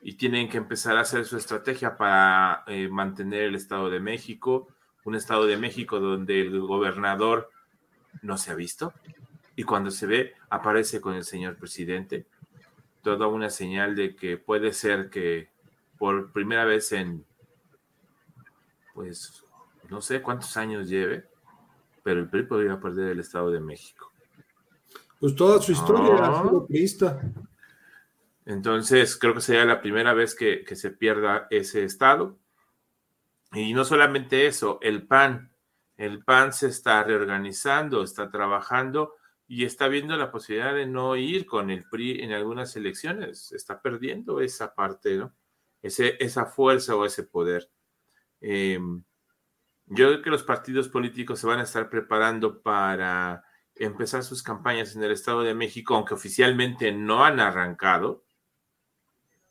y tienen que empezar a hacer su estrategia para eh, mantener el Estado de México, un Estado de México donde el gobernador no se ha visto y cuando se ve aparece con el señor presidente. Toda una señal de que puede ser que por primera vez en, pues, no sé cuántos años lleve, pero el PRI podría perder el Estado de México. Pues toda su historia ha sido priista. Entonces, creo que sería la primera vez que, se pierda ese Estado. Y no solamente eso, el PAN. El PAN se está reorganizando, está trabajando y está viendo la posibilidad de no ir con el PRI en algunas elecciones. Está perdiendo esa parte, ¿no? Ese, esa fuerza o ese poder. Eh, yo creo que los partidos políticos se van a estar preparando para empezar sus campañas en el Estado de México, aunque oficialmente no han arrancado,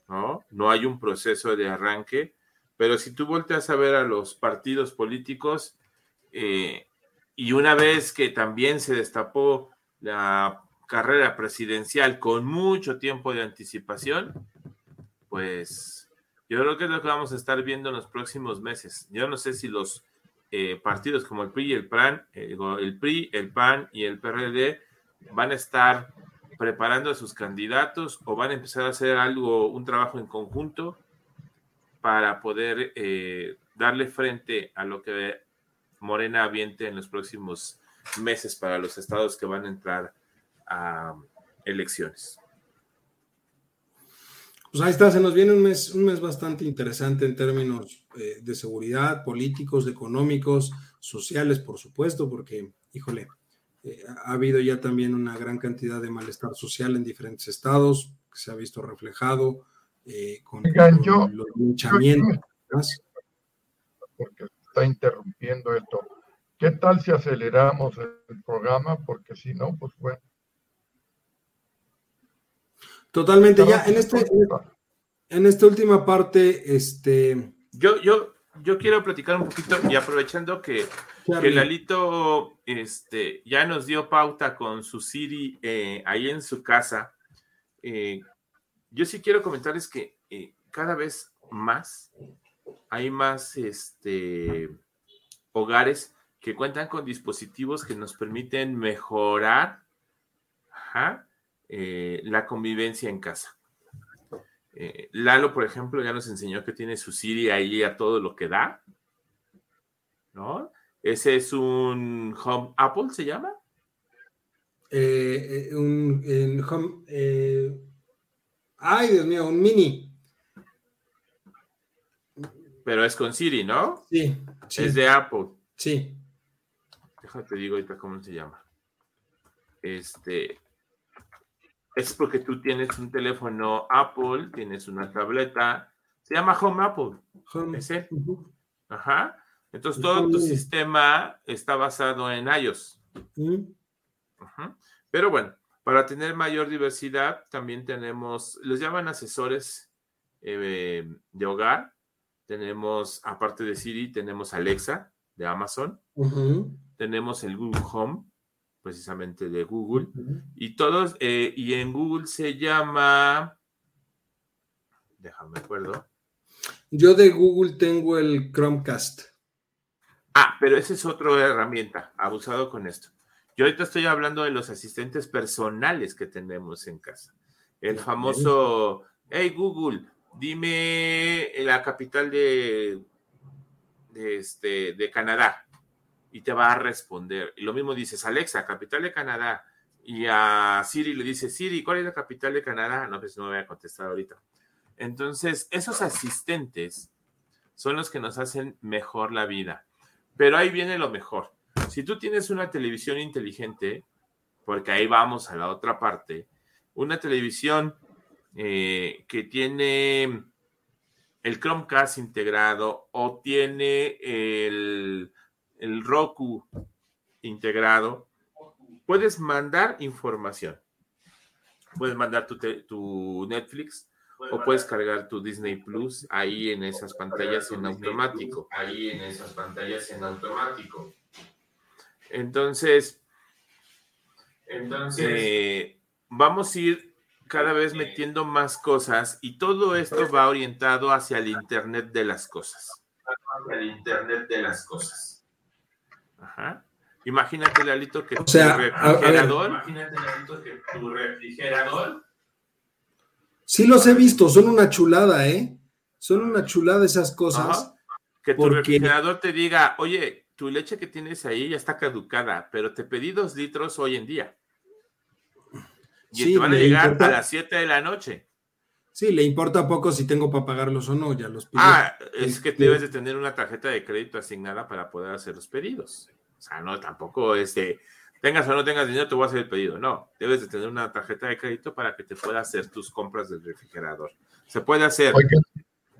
¿no? No hay un proceso de arranque, pero si tú volteas a ver a los partidos políticos, eh, y una vez que también se destapó la carrera presidencial con mucho tiempo de anticipación, pues yo creo que es lo que vamos a estar viendo en los próximos meses. Yo no sé si los eh, partidos como el PRI y el PAN, eh, el PRI, el PAN y el PRD van a estar preparando a sus candidatos o van a empezar a hacer algo, un trabajo en conjunto para poder eh, darle frente a lo que Morena aviente en los próximos meses para los estados que van a entrar a elecciones. Pues ahí está, se nos viene un mes, un mes bastante interesante en términos eh, de seguridad, políticos, económicos, sociales, por supuesto, porque, híjole, eh, ha habido ya también una gran cantidad de malestar social en diferentes estados, que se ha visto reflejado eh, con, los linchamientos. Porque está interrumpiendo esto. ¿Qué tal si aceleramos el programa? Porque si no, pues bueno. Totalmente, ya en este, en esta última parte, este. Yo, yo, yo quiero platicar un poquito y aprovechando que, que Lalito este, ya nos dio pauta con su Siri eh, ahí en su casa. Eh, yo sí quiero comentarles que eh, cada vez más hay más este, hogares que cuentan con dispositivos que nos permiten mejorar ajá, eh, la convivencia en casa. Eh, Lalo, por ejemplo, ya nos enseñó que tiene su Siri ahí a todo lo que da. ¿No? Ese es un Home Apple, ¿se llama? Eh, un home, ay, Dios mío, un mini. Pero es con Siri, ¿no? Sí. Es de Apple. Sí. Déjate digo ahorita cómo se llama. Este, es porque tú tienes un teléfono Apple, tienes una tableta, se llama Home Apple. Home. ¿Ese? Ajá. Entonces todo tu sistema está basado en iOS. Pero bueno, para tener mayor diversidad, también tenemos, los llaman asesores eh, de hogar. Tenemos, aparte de Siri, tenemos Alexa, de Amazon. Tenemos el Google Home, precisamente de Google. Y todos, eh, y en Google se llama, déjame acuerdo. Yo de Google tengo el Chromecast. Ah, pero esa es otra herramienta, abusado con esto. Yo ahorita estoy hablando de los asistentes personales que tenemos en casa. El famoso, hey Google, dime la capital de, de, este, de Canadá y te va a responder. Y lo mismo dices, Alexa, capital de Canadá. Y a Siri le dice, Siri, ¿cuál es la capital de Canadá? No, pues no me voy a contestar ahorita. Entonces, esos asistentes son los que nos hacen mejor la vida. Pero ahí viene lo mejor. Si tú tienes una televisión inteligente, porque ahí vamos a la otra parte, una televisión eh, que tiene el Chromecast integrado o tiene el, el Roku integrado, puedes mandar información. Puedes mandar tu, tu Netflix o puedes cargar tu Disney Plus ahí en esas pantallas en automático. Ahí en esas pantallas en automático. Entonces, entonces eh, vamos a ir cada vez metiendo más cosas y todo esto va orientado hacia el Internet de las cosas. Hacia el Internet de las cosas. Ajá. Imagínate, Lalito, que o sea, tu refrigerador. Imagínate, Lalito, que tu refrigerador. Sí los he visto, son una chulada, ¿eh? Son una chulada esas cosas. Que tu refrigerador te diga, oye, tu leche que tienes ahí ya está caducada, pero te pedí dos litros hoy en día. Y te van a llegar a las 7 de la noche. Sí, le importa poco si tengo para pagarlos o no, ya los pido. Ah, es que debes de tener una tarjeta de crédito asignada para poder hacer los pedidos. O sea, no, tampoco es de, tengas o no tengas dinero, te voy a hacer el pedido. No, debes de tener una tarjeta de crédito para que te pueda hacer tus compras del refrigerador. Se puede hacer.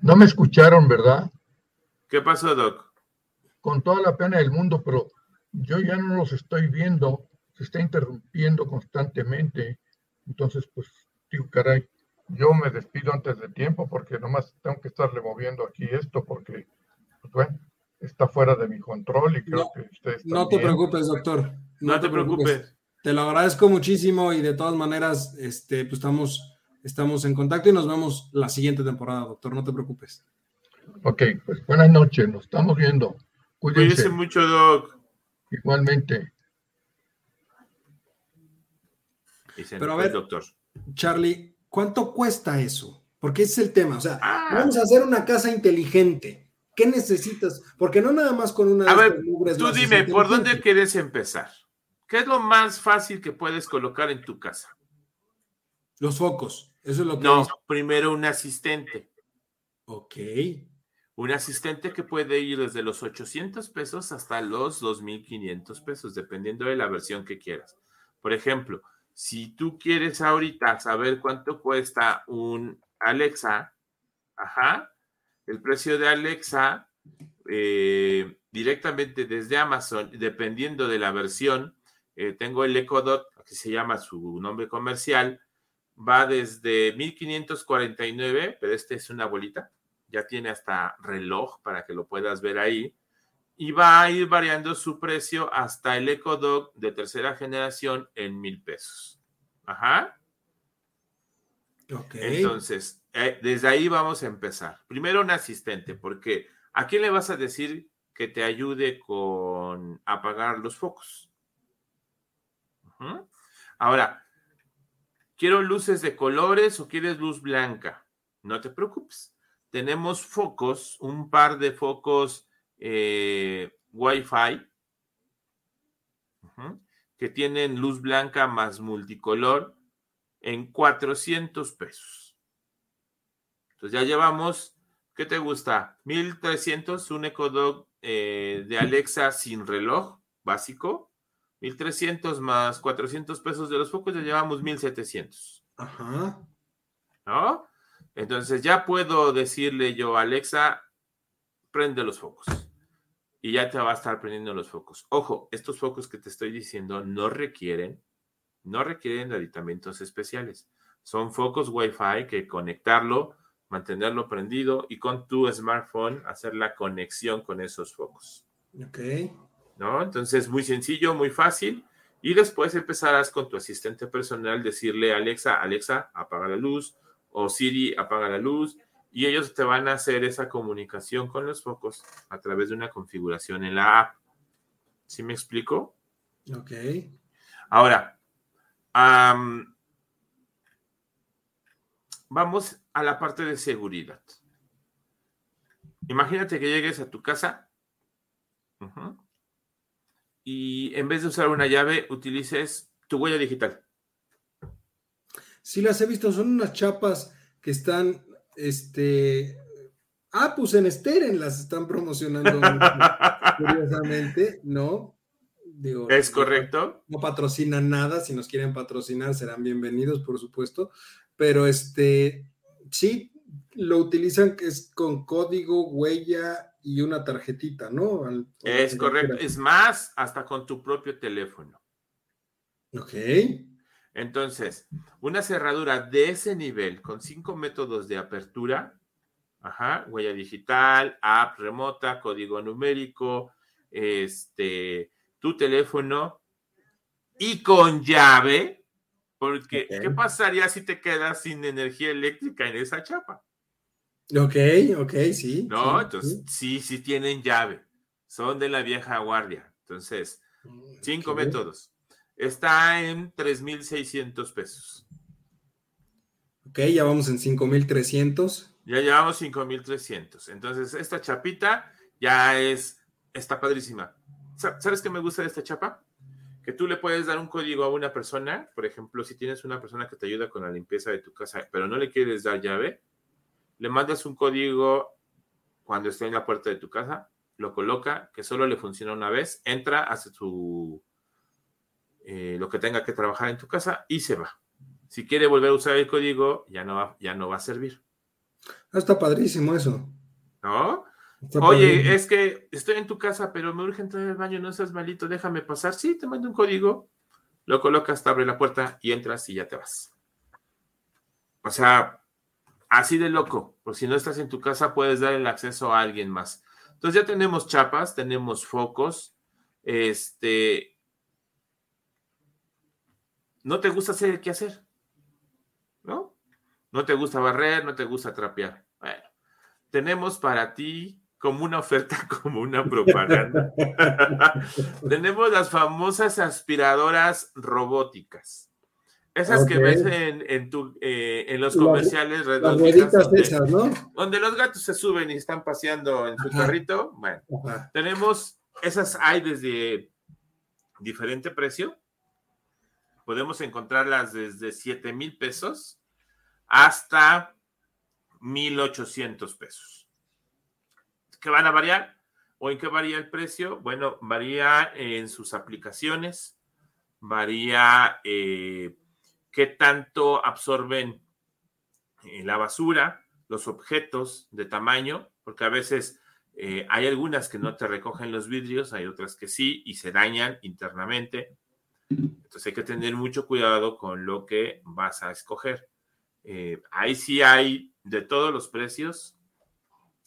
No me escucharon, ¿verdad? ¿Qué pasó, Doc? Con toda la pena del mundo, pero yo ya no los estoy viendo, se está interrumpiendo constantemente. Entonces, pues, digo, caray, yo me despido antes de tiempo porque nomás tengo que estarle moviendo aquí esto porque, pues bueno, está fuera de mi control y creo que ustedes No te preocupes, doctor. No, te, preocupes. Te lo agradezco muchísimo y de todas maneras, este, pues estamos, estamos en contacto y nos vemos la siguiente temporada, doctor. No te preocupes. Ok, pues buenas noches, nos estamos viendo. Cuídense, Cuídense mucho, Doc. Igualmente. Pero a ver, doctor. Charlie, ¿cuánto cuesta eso? Porque ese es el tema. O sea, ah. vamos a hacer una casa inteligente. ¿Qué necesitas? Porque no nada más con una. A ver, tú dime, ¿por dónde quieres empezar? ¿Qué es lo más fácil que puedes colocar en tu casa? Los focos. Eso es lo que. No, primero un asistente. Ok. Un asistente que puede ir desde los 800 pesos hasta los 2,500 pesos, dependiendo de la versión que quieras. Por ejemplo, si tú quieres ahorita saber cuánto cuesta un Alexa, ajá, el precio de Alexa eh, directamente desde Amazon, dependiendo de la versión, eh, tengo el Echo Dot, que se llama su nombre comercial, va desde 1549, pero este es una bolita, ya tiene hasta reloj para que lo puedas ver ahí, y va a ir variando su precio hasta el Echo Dot de tercera generación en mil pesos. Ajá. Entonces, eh, desde ahí vamos a empezar. Primero un asistente, porque ¿a quién le vas a decir que te ayude con apagar los focos? Ahora, ¿quiero luces de colores o quieres luz blanca? No te preocupes. Tenemos focos, un par de focos eh, Wi-Fi que tienen luz blanca más multicolor en 400 pesos. Entonces ya llevamos, ¿qué te gusta? 1300, un Echo Dog eh, de Alexa sin reloj básico. 1300 más 400 pesos de los focos, ya llevamos 1700. Ajá. ¿No? Entonces ya puedo decirle yo, Alexa, prende los focos. Y ya te va a estar prendiendo los focos. Ojo, estos focos que te estoy diciendo no requieren no requieren aditamentos especiales. Son focos Wi-Fi que conectarlo, mantenerlo prendido y con tu smartphone hacer la conexión con esos focos. Ok. ¿no? Entonces, muy sencillo, muy fácil. Y después empezarás con tu asistente personal, decirle Alexa, Alexa, apaga la luz, o Siri, apaga la luz, y ellos te van a hacer esa comunicación con los focos a través de una configuración en la app. ¿Sí me explico? Ok. Ahora, am, vamos a la parte de seguridad. Imagínate que llegues a tu casa y en vez de usar una llave, utilices tu huella digital. Sí las he visto, son unas chapas que están, este, ah, pues en Steren las están promocionando curiosamente, ¿no? Digo, ¿Es correcto? No patrocinan nada, si nos quieren patrocinar serán bienvenidos, por supuesto, pero este, sí, lo utilizan que es con código, huella y una tarjetita, ¿no? Al- Es correcto. Es más, hasta con tu propio teléfono. Ok, Entonces, una cerradura de ese nivel con cinco métodos de apertura, ajá, huella digital, app remota, código numérico, este, tu teléfono y con llave, porque. ¿qué pasaría si te quedas sin energía eléctrica en esa chapa? ok, ok, sí. No, sí, entonces sí, sí tienen llave, son de la vieja guardia. Entonces, sí. cinco métodos. Está en 3,600 pesos. Ok, ya vamos en 5300. Ya llevamos 5300. Entonces, esta chapita ya es, está padrísima. Sa- ¿Sabes qué me gusta de esta chapa? Que tú le puedes dar un código a una persona, por ejemplo, si tienes una persona que te ayuda con la limpieza de tu casa, pero no le quieres dar llave, le mandas un código cuando esté en la puerta de tu casa, lo coloca, que solo le funciona una vez, entra, hace su eh, lo que tenga que trabajar en tu casa y se va. Si quiere volver a usar el código, ya no va, ya no va a servir. Ah, está padrísimo eso. ¿No? Está Oye, padrísimo. es que estoy en tu casa, pero me urge entrar al baño, no seas malito, déjame pasar. Sí, te mando un código, lo colocas, te abre la puerta y entras y ya te vas. O sea, así de loco, por si no estás en tu casa, puedes dar el acceso a alguien más. Entonces ya tenemos chapas, tenemos focos, este... No te gusta hacer qué hacer, ¿no? No te gusta barrer, no te gusta trapear. Bueno, tenemos para ti como una oferta, como una propaganda. tenemos las famosas aspiradoras robóticas. Esas que ves en, en, tu, eh, en los comerciales Las redonditas donde, esas, ¿no? donde los gatos se suben y están paseando en su Ajá. carrito. Bueno, Ajá. tenemos, esas hay desde diferente precio. Podemos encontrarlas desde 7 mil pesos hasta 1,800 pesos. ¿Qué van a variar? ¿O en qué varía el precio? Bueno, varía en sus aplicaciones, varía eh, qué tanto absorben eh, la basura, los objetos de tamaño, porque a veces eh, hay algunas que no te recogen los vidrios, hay otras que sí y se dañan internamente. Entonces hay que tener mucho cuidado con lo que vas a escoger. Eh, ahí sí hay de todos los precios.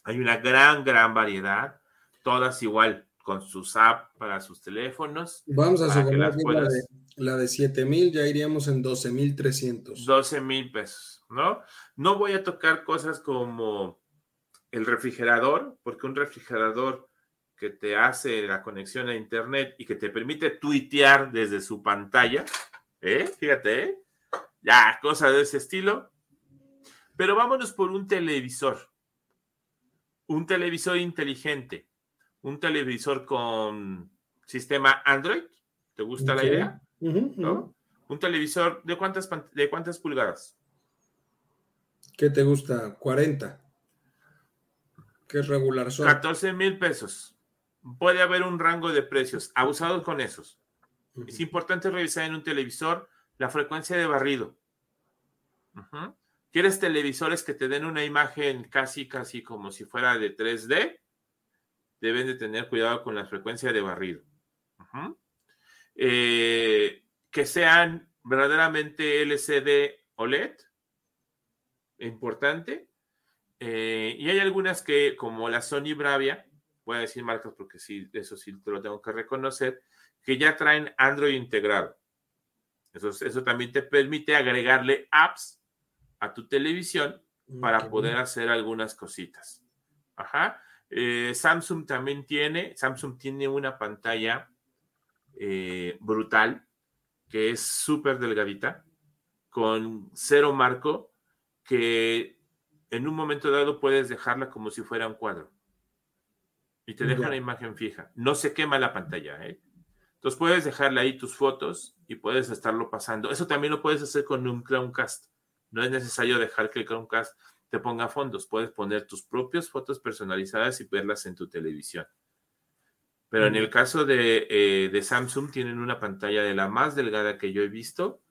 Hay una gran, gran variedad. Todas igual, con sus apps para sus teléfonos. Vamos a suponer la de, la de 7000, ya iríamos en 12300. 12 mil pesos, ¿no? No voy a tocar cosas como el refrigerador, porque un refrigerador que te hace la conexión a internet y que te permite tuitear desde su pantalla, ¿eh? Fíjate, ¿eh? Ya, cosas de ese estilo. Pero vámonos por un televisor. Un televisor inteligente. Un televisor con sistema Android. ¿Te gusta la idea? ¿No? Un televisor de cuántas, de cuántas pulgadas? ¿Qué te gusta? 40. ¿Qué regular son? 14 mil pesos. Puede haber un rango de precios. Abusados con esos. Es importante revisar en un televisor la frecuencia de barrido. ¿Quieres televisores que te den una imagen casi, casi como si fuera de 3D? Deben de tener cuidado con la frecuencia de barrido. Eh, que sean verdaderamente LCD OLED. Importante. Eh, y hay algunas que, como la Sony Bravia, voy a decir marcas porque sí, eso sí te lo tengo que reconocer, que ya traen Android integrado. Eso, eso también te permite agregarle apps a tu televisión para Ok. poder hacer algunas cositas. Ajá. Eh, Samsung también tiene, Samsung tiene una pantalla eh, brutal que es súper delgadita, con cero marco, que en un momento dado puedes dejarla como si fuera un cuadro. Y te deja Ya. la imagen fija. No se quema la pantalla, ¿eh? Entonces puedes dejarle ahí tus fotos y puedes estarlo pasando. Eso también lo puedes hacer con un Chromecast. No es necesario dejar que el Chromecast te ponga fondos. Puedes poner tus propias fotos personalizadas y verlas en tu televisión. Pero en el caso de, eh, de Samsung tienen una pantalla de la más delgada que yo he visto,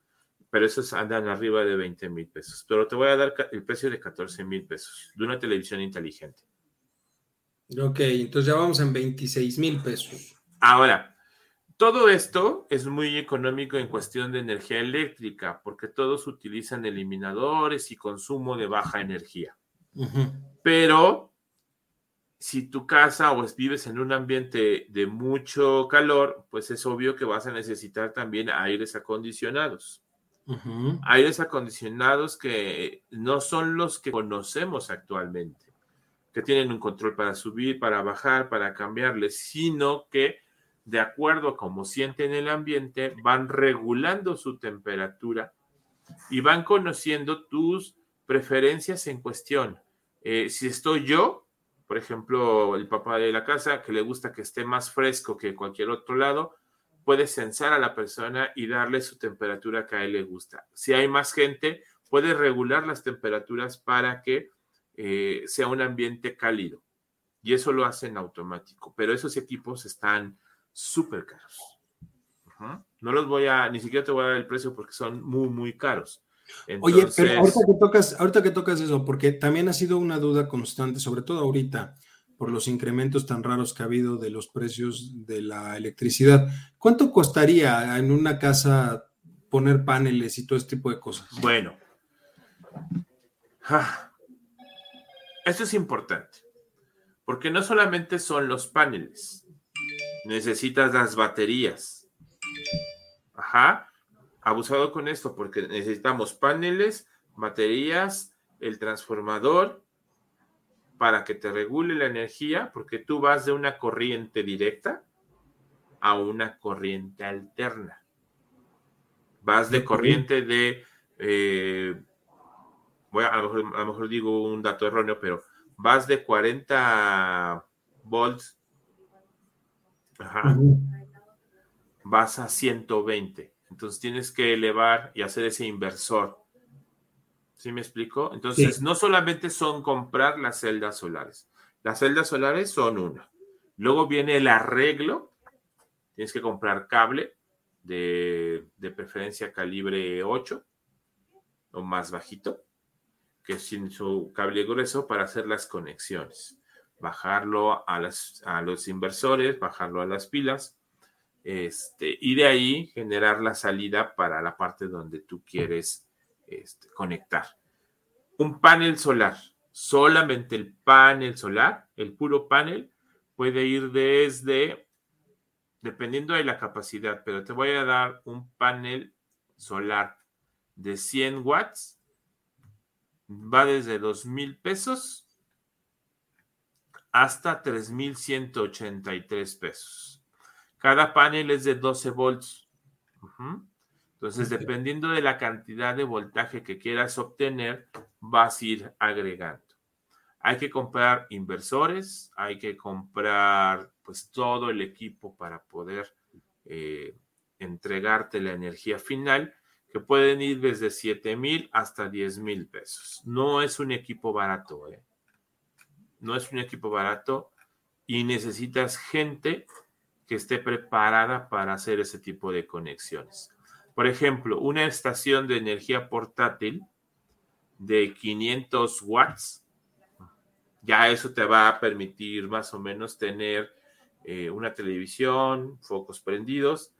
pero esos andan arriba de 20 mil pesos. Pero te voy a dar el precio de 14 mil pesos de una televisión inteligente. Ok, entonces ya vamos en 26 mil pesos. Ahora, todo esto es muy económico en cuestión de energía eléctrica, porque todos utilizan eliminadores y consumo de baja energía. Pero si tu casa o es- vives en un ambiente de mucho calor, pues es obvio que vas a necesitar también aires acondicionados. Ujú. Aires acondicionados que no son los que conocemos actualmente, que tienen un control para subir, para bajar, para cambiarles, sino que de acuerdo a cómo sienten el ambiente, van regulando su temperatura y van conociendo tus preferencias en cuestión. Eh, si estoy yo, por ejemplo, el papá de la casa, que le gusta que esté más fresco que cualquier otro lado, puede censar a la persona y darle su temperatura que a él le gusta. Si hay más gente, puede regular las temperaturas para que eh, sea un ambiente cálido. Y eso lo hace en automático. Pero esos equipos están súper caros. No los voy a, ni siquiera te voy a dar el precio porque son muy, muy caros. Oye, Entonces, pero ahorita que, tocas, ahorita que tocas eso, porque también ha sido una duda constante, sobre todo ahorita, por los incrementos tan raros que ha habido de los precios de la electricidad. ¿Cuánto costaría en una casa poner paneles y todo este tipo de cosas? Bueno. Ah, Esto es importante, porque no solamente son los paneles, necesitas las baterías. Ajá, abusado con esto, porque necesitamos paneles, baterías, el transformador para que te regule la energía, porque tú vas de una corriente directa a una corriente alterna. Vas de corriente de eh, voy a, a, lo mejor, a lo mejor digo un dato erróneo, pero vas de 40 volts, ajá, vas a 120. Entonces tienes que elevar y hacer ese inversor. ¿Sí me explico? Entonces, Sí. no solamente son comprar las celdas solares. Las celdas solares son una. Luego viene el arreglo. Tienes que comprar cable de, de preferencia calibre 8 o más bajito, que sin su cable grueso para hacer las conexiones. Bajarlo a, los inversores, bajarlo a las pilas, este, y de ahí generar la salida para la parte donde tú quieres este, conectar. Un panel solar, solamente el panel solar, el puro panel, puede ir desde, dependiendo de la capacidad, pero te voy a dar un panel solar de 100 watts, va desde 2 mil pesos hasta 3,183 pesos. Cada panel es de 12 volts. Entonces, dependiendo de la cantidad de voltaje que quieras obtener, vas a ir agregando. Hay que comprar inversores, hay que comprar pues todo el equipo para poder eh, entregarte la energía final, que pueden ir desde 7 mil hasta 10 mil pesos. No es un equipo barato, ¿eh? No es un equipo barato y necesitas gente que esté preparada para hacer ese tipo de conexiones. Por ejemplo, una estación de energía portátil de 500 watts, ya eso te va a permitir más o menos tener eh, una televisión, focos prendidos,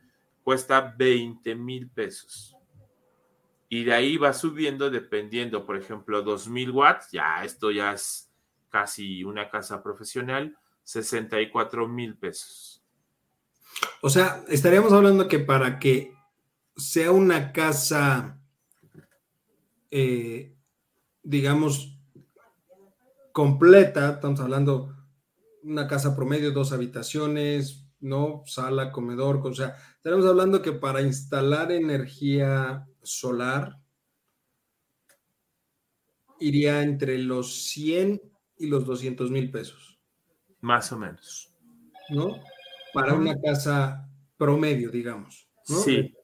cuesta 20 mil pesos. Y de ahí va subiendo dependiendo, por ejemplo, 2000 watts, ya esto ya es casi una casa profesional, 64 mil pesos. O sea, estaríamos hablando que para que sea una casa, eh, digamos, completa, estamos hablando una casa promedio, dos habitaciones, ¿no? Sala, comedor, o sea, estaremos hablando que para instalar energía solar iría entre los 100 y los 200 mil pesos. Más o menos. ¿No? Para una casa promedio, digamos. ¿no? Sí.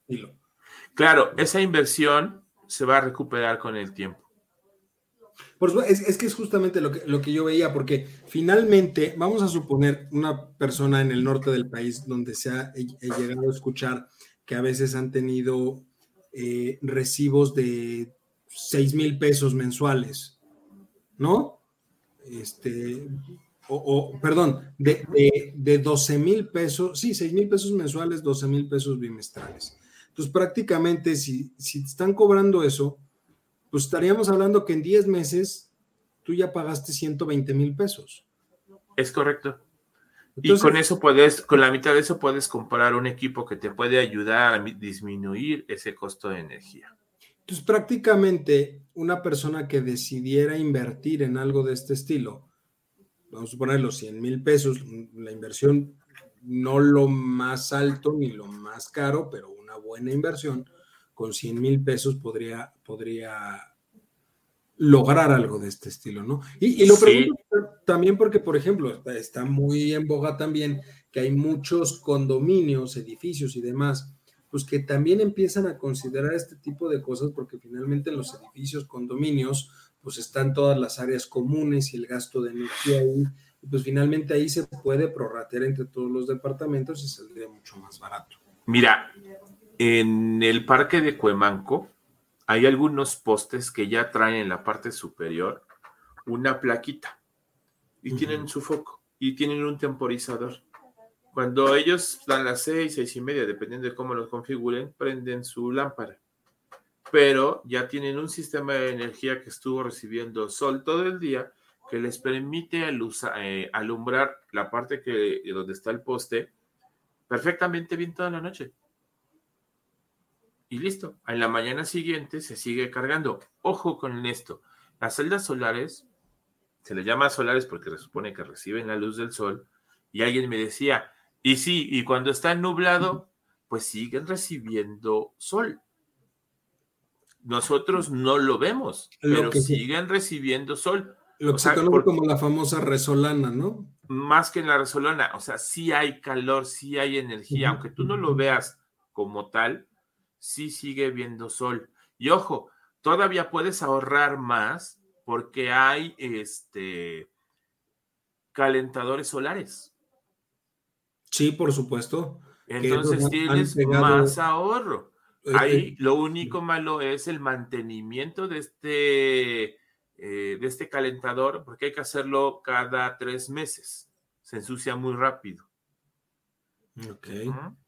Claro, esa inversión se va a recuperar con el tiempo. Por es, es, que es justamente lo que, lo que yo veía, porque finalmente, vamos a suponer una persona en el norte del país donde se ha he, he llegado a escuchar que a veces han tenido eh, recibos de 6 mil pesos mensuales, ¿no? Este, o, o perdón, de, de, de 12 mil pesos, sí, 6 mil pesos mensuales, 12 mil pesos bimestrales. Entonces, prácticamente, si, si están cobrando eso, pues estaríamos hablando que en 10 meses tú ya pagaste 120 mil pesos. Es correcto. Entonces, y con eso puedes, con la mitad de eso puedes comprar un equipo que te puede ayudar a disminuir ese costo de energía. Entonces, prácticamente una persona que decidiera invertir en algo de este estilo, vamos a poner los 100 mil pesos, la inversión no lo más alto ni lo más caro, pero una buena inversión, con 100 mil pesos podría, podría lograr algo de este estilo, ¿no? Y, y lo pregunto sí. también porque, por ejemplo, está, está, muy en boga también que hay muchos condominios, edificios y demás, pues que también empiezan a considerar este tipo de cosas porque finalmente en los edificios, condominios, pues están todas las áreas comunes y el gasto de energía ahí, y pues finalmente ahí se puede prorratear entre todos los departamentos y saldría mucho más barato. Mira, en el parque de Cuemanco hay algunos postes que ya traen en la parte superior una plaquita y uh -huh. tienen su foco y tienen un temporizador. Cuando ellos dan las seis, seis y media, dependiendo de cómo los configuren, prenden su lámpara. Pero ya tienen un sistema de energía que estuvo recibiendo sol todo el día que les permite eh, alumbrar la parte que, donde está el poste perfectamente bien toda la noche y listo. En la mañana siguiente se sigue cargando. Ojo con esto. Las celdas solares, se les llama solares porque se supone que reciben la luz del sol. Y alguien me decía, y sí, y cuando está nublado, pues siguen recibiendo sol. Nosotros no lo vemos, lo pero que siguen recibiendo sol. Lo que o se conoce por, como la famosa resolana, ¿no? Más que en la resolana, o sea, sí hay calor, sí hay energía, uh -huh. aunque tú no lo veas como tal, sí sigue viendo sol. Y ojo, todavía puedes ahorrar más porque hay este calentadores solares. Sí, por supuesto. Entonces tienes más ahorro. Ahí lo único malo es el mantenimiento de este, eh, de este calentador, porque hay que hacerlo cada tres meses. Se ensucia muy rápido. Ok. Uh -huh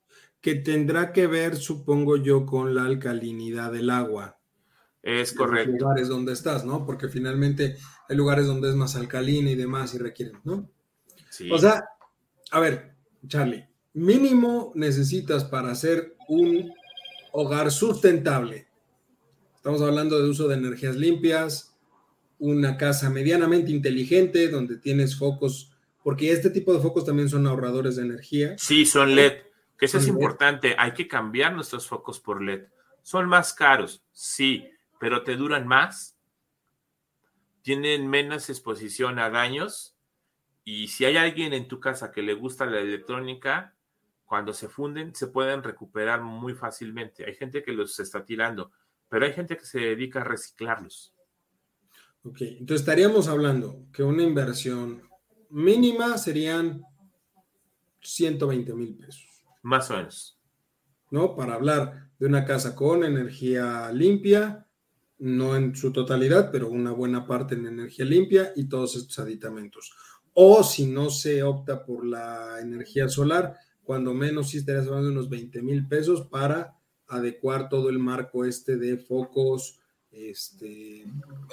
que tendrá que ver, supongo yo, con la alcalinidad del agua. Es correcto. Los lugares donde estás, ¿no? Porque finalmente hay lugares donde es más alcalina y demás y requieren, ¿no? Sí. O sea, a ver, Charlie, mínimo necesitas para hacer un hogar sustentable. Estamos hablando de uso de energías limpias, una casa medianamente inteligente donde tienes focos, porque este tipo de focos también son ahorradores de energía. Sí, son LED. Que eso es importante, hay que cambiar nuestros focos por LED. Son más caros, sí, pero te duran más, tienen menos exposición a daños y si hay alguien en tu casa que le gusta la electrónica, cuando se funden se pueden recuperar muy fácilmente. Hay gente que los está tirando, pero hay gente que se dedica a reciclarlos. Ok, entonces estaríamos hablando que una inversión mínima serían 120 mil pesos. Más o menos. ¿No? Para hablar de una casa con energía limpia, no en su totalidad, pero una buena parte en energía limpia y todos estos aditamentos. O si no se opta por la energía solar, cuando menos sí estarías hablando de unos 20 mil pesos para adecuar todo el marco este de focos, este,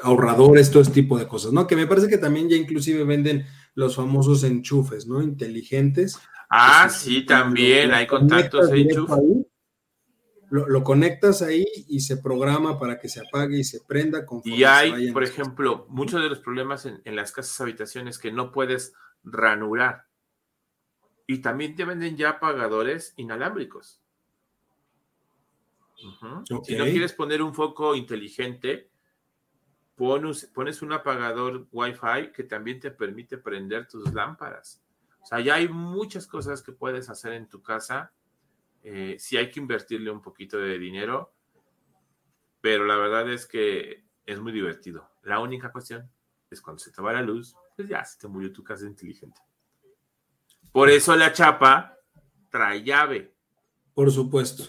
ahorradores, todo este tipo de cosas, ¿no? Que me parece que también ya inclusive venden los famosos enchufes, ¿no? Inteligentes. Ah, sí, también hay contactos. Lo, lo, conectas ahí y se programa para que se apague y se prenda. Y hay, por ejemplo, muchos de los problemas en, en las casas habitaciones que no puedes ranurar. Y también te venden ya apagadores inalámbricos. Si no quieres poner un foco inteligente, pones un apagador Wi-Fi que también te permite prender tus lámparas. O sea, ya hay muchas cosas que puedes hacer en tu casa. Eh, si hay que invertirle un poquito de dinero, pero la verdad es que es muy divertido. La única cuestión es cuando se te va la luz, pues ya se te murió tu casa inteligente. Por eso la chapa trae llave. Por supuesto.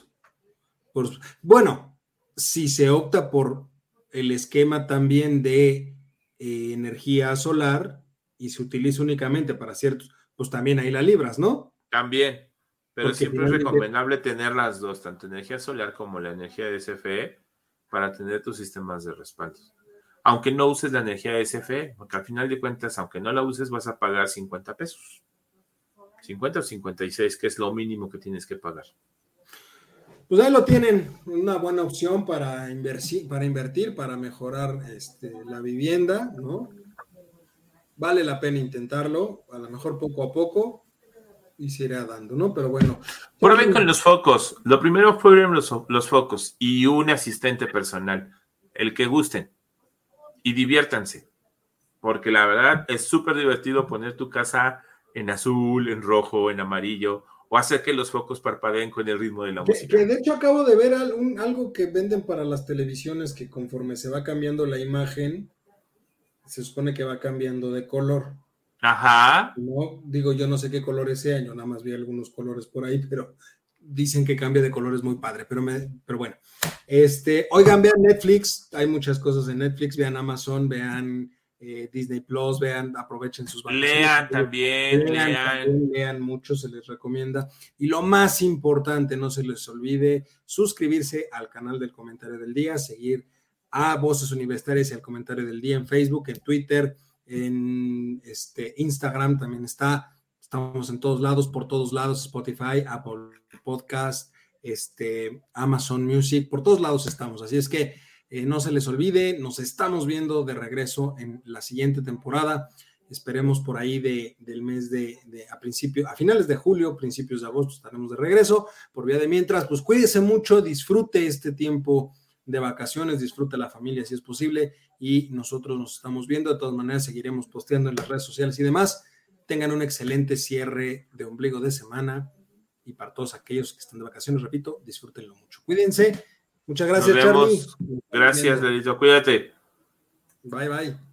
bueno, si se opta por el esquema también de eh, energía solar y se utiliza únicamente para ciertos, pues también ahí la libras, ¿no? También, pero siempre es recomendable tener las dos, tanto energía solar como la energía de SFE, para tener tus sistemas de respaldo. Aunque no uses la energía de SFE, porque al final de cuentas, aunque no la uses, vas a pagar 50 pesos. 50 o 56, que es lo mínimo que tienes que pagar. Pues ahí lo tienen, una buena opción para, invertir, para invertir, para mejorar este, la vivienda, ¿no? Vale la pena intentarlo, a lo mejor poco a poco, y se irá dando, ¿no? Pero bueno. Prueben con los focos. Lo primero fueron los, los focos y un asistente personal, el que gusten, y diviértanse, porque la verdad es súper divertido poner tu casa en azul, en rojo, en amarillo, o hacer que los focos parpadeen con el ritmo de la música. Que de hecho acabo de ver algo que venden para las televisiones que conforme se va cambiando la imagen, se supone que va cambiando de color. Ajá. No, digo, yo no sé qué colores sean, yo nada más vi algunos colores por ahí, pero dicen que cambia de colores muy padre, pero, me, pero bueno. Este, oigan, vean Netflix, hay muchas cosas en Netflix, vean Amazon, vean eh, Disney Plus, vean, aprovechen sus Lean también, lean. lean mucho, se les recomienda. Y lo más importante, no se les olvide suscribirse al canal del comentario del día, seguir a Voces Universitarias y al comentario del día en Facebook, en Twitter, en este, Instagram también está. Estamos en todos lados, por todos lados, Spotify, Apple Podcast, este, Amazon Music, por todos lados estamos. Así es que eh, no se les olvide, nos estamos viendo de regreso en la siguiente temporada. Esperemos por ahí de, del mes de, a principio, a finales de julio, principios de agosto estaremos de regreso. Por vía de mientras, pues cuídese mucho, disfrute este tiempo de vacaciones, disfrute la familia si es posible y nosotros nos estamos viendo. De todas maneras, seguiremos posteando en las redes sociales y demás. Tengan un excelente cierre de ombligo de semana y para todos aquellos que están de vacaciones, repito, disfrútenlo mucho. Cuídense Muchas gracias, Charlie. Gracias, Delito. Cuídate. Bye, bye.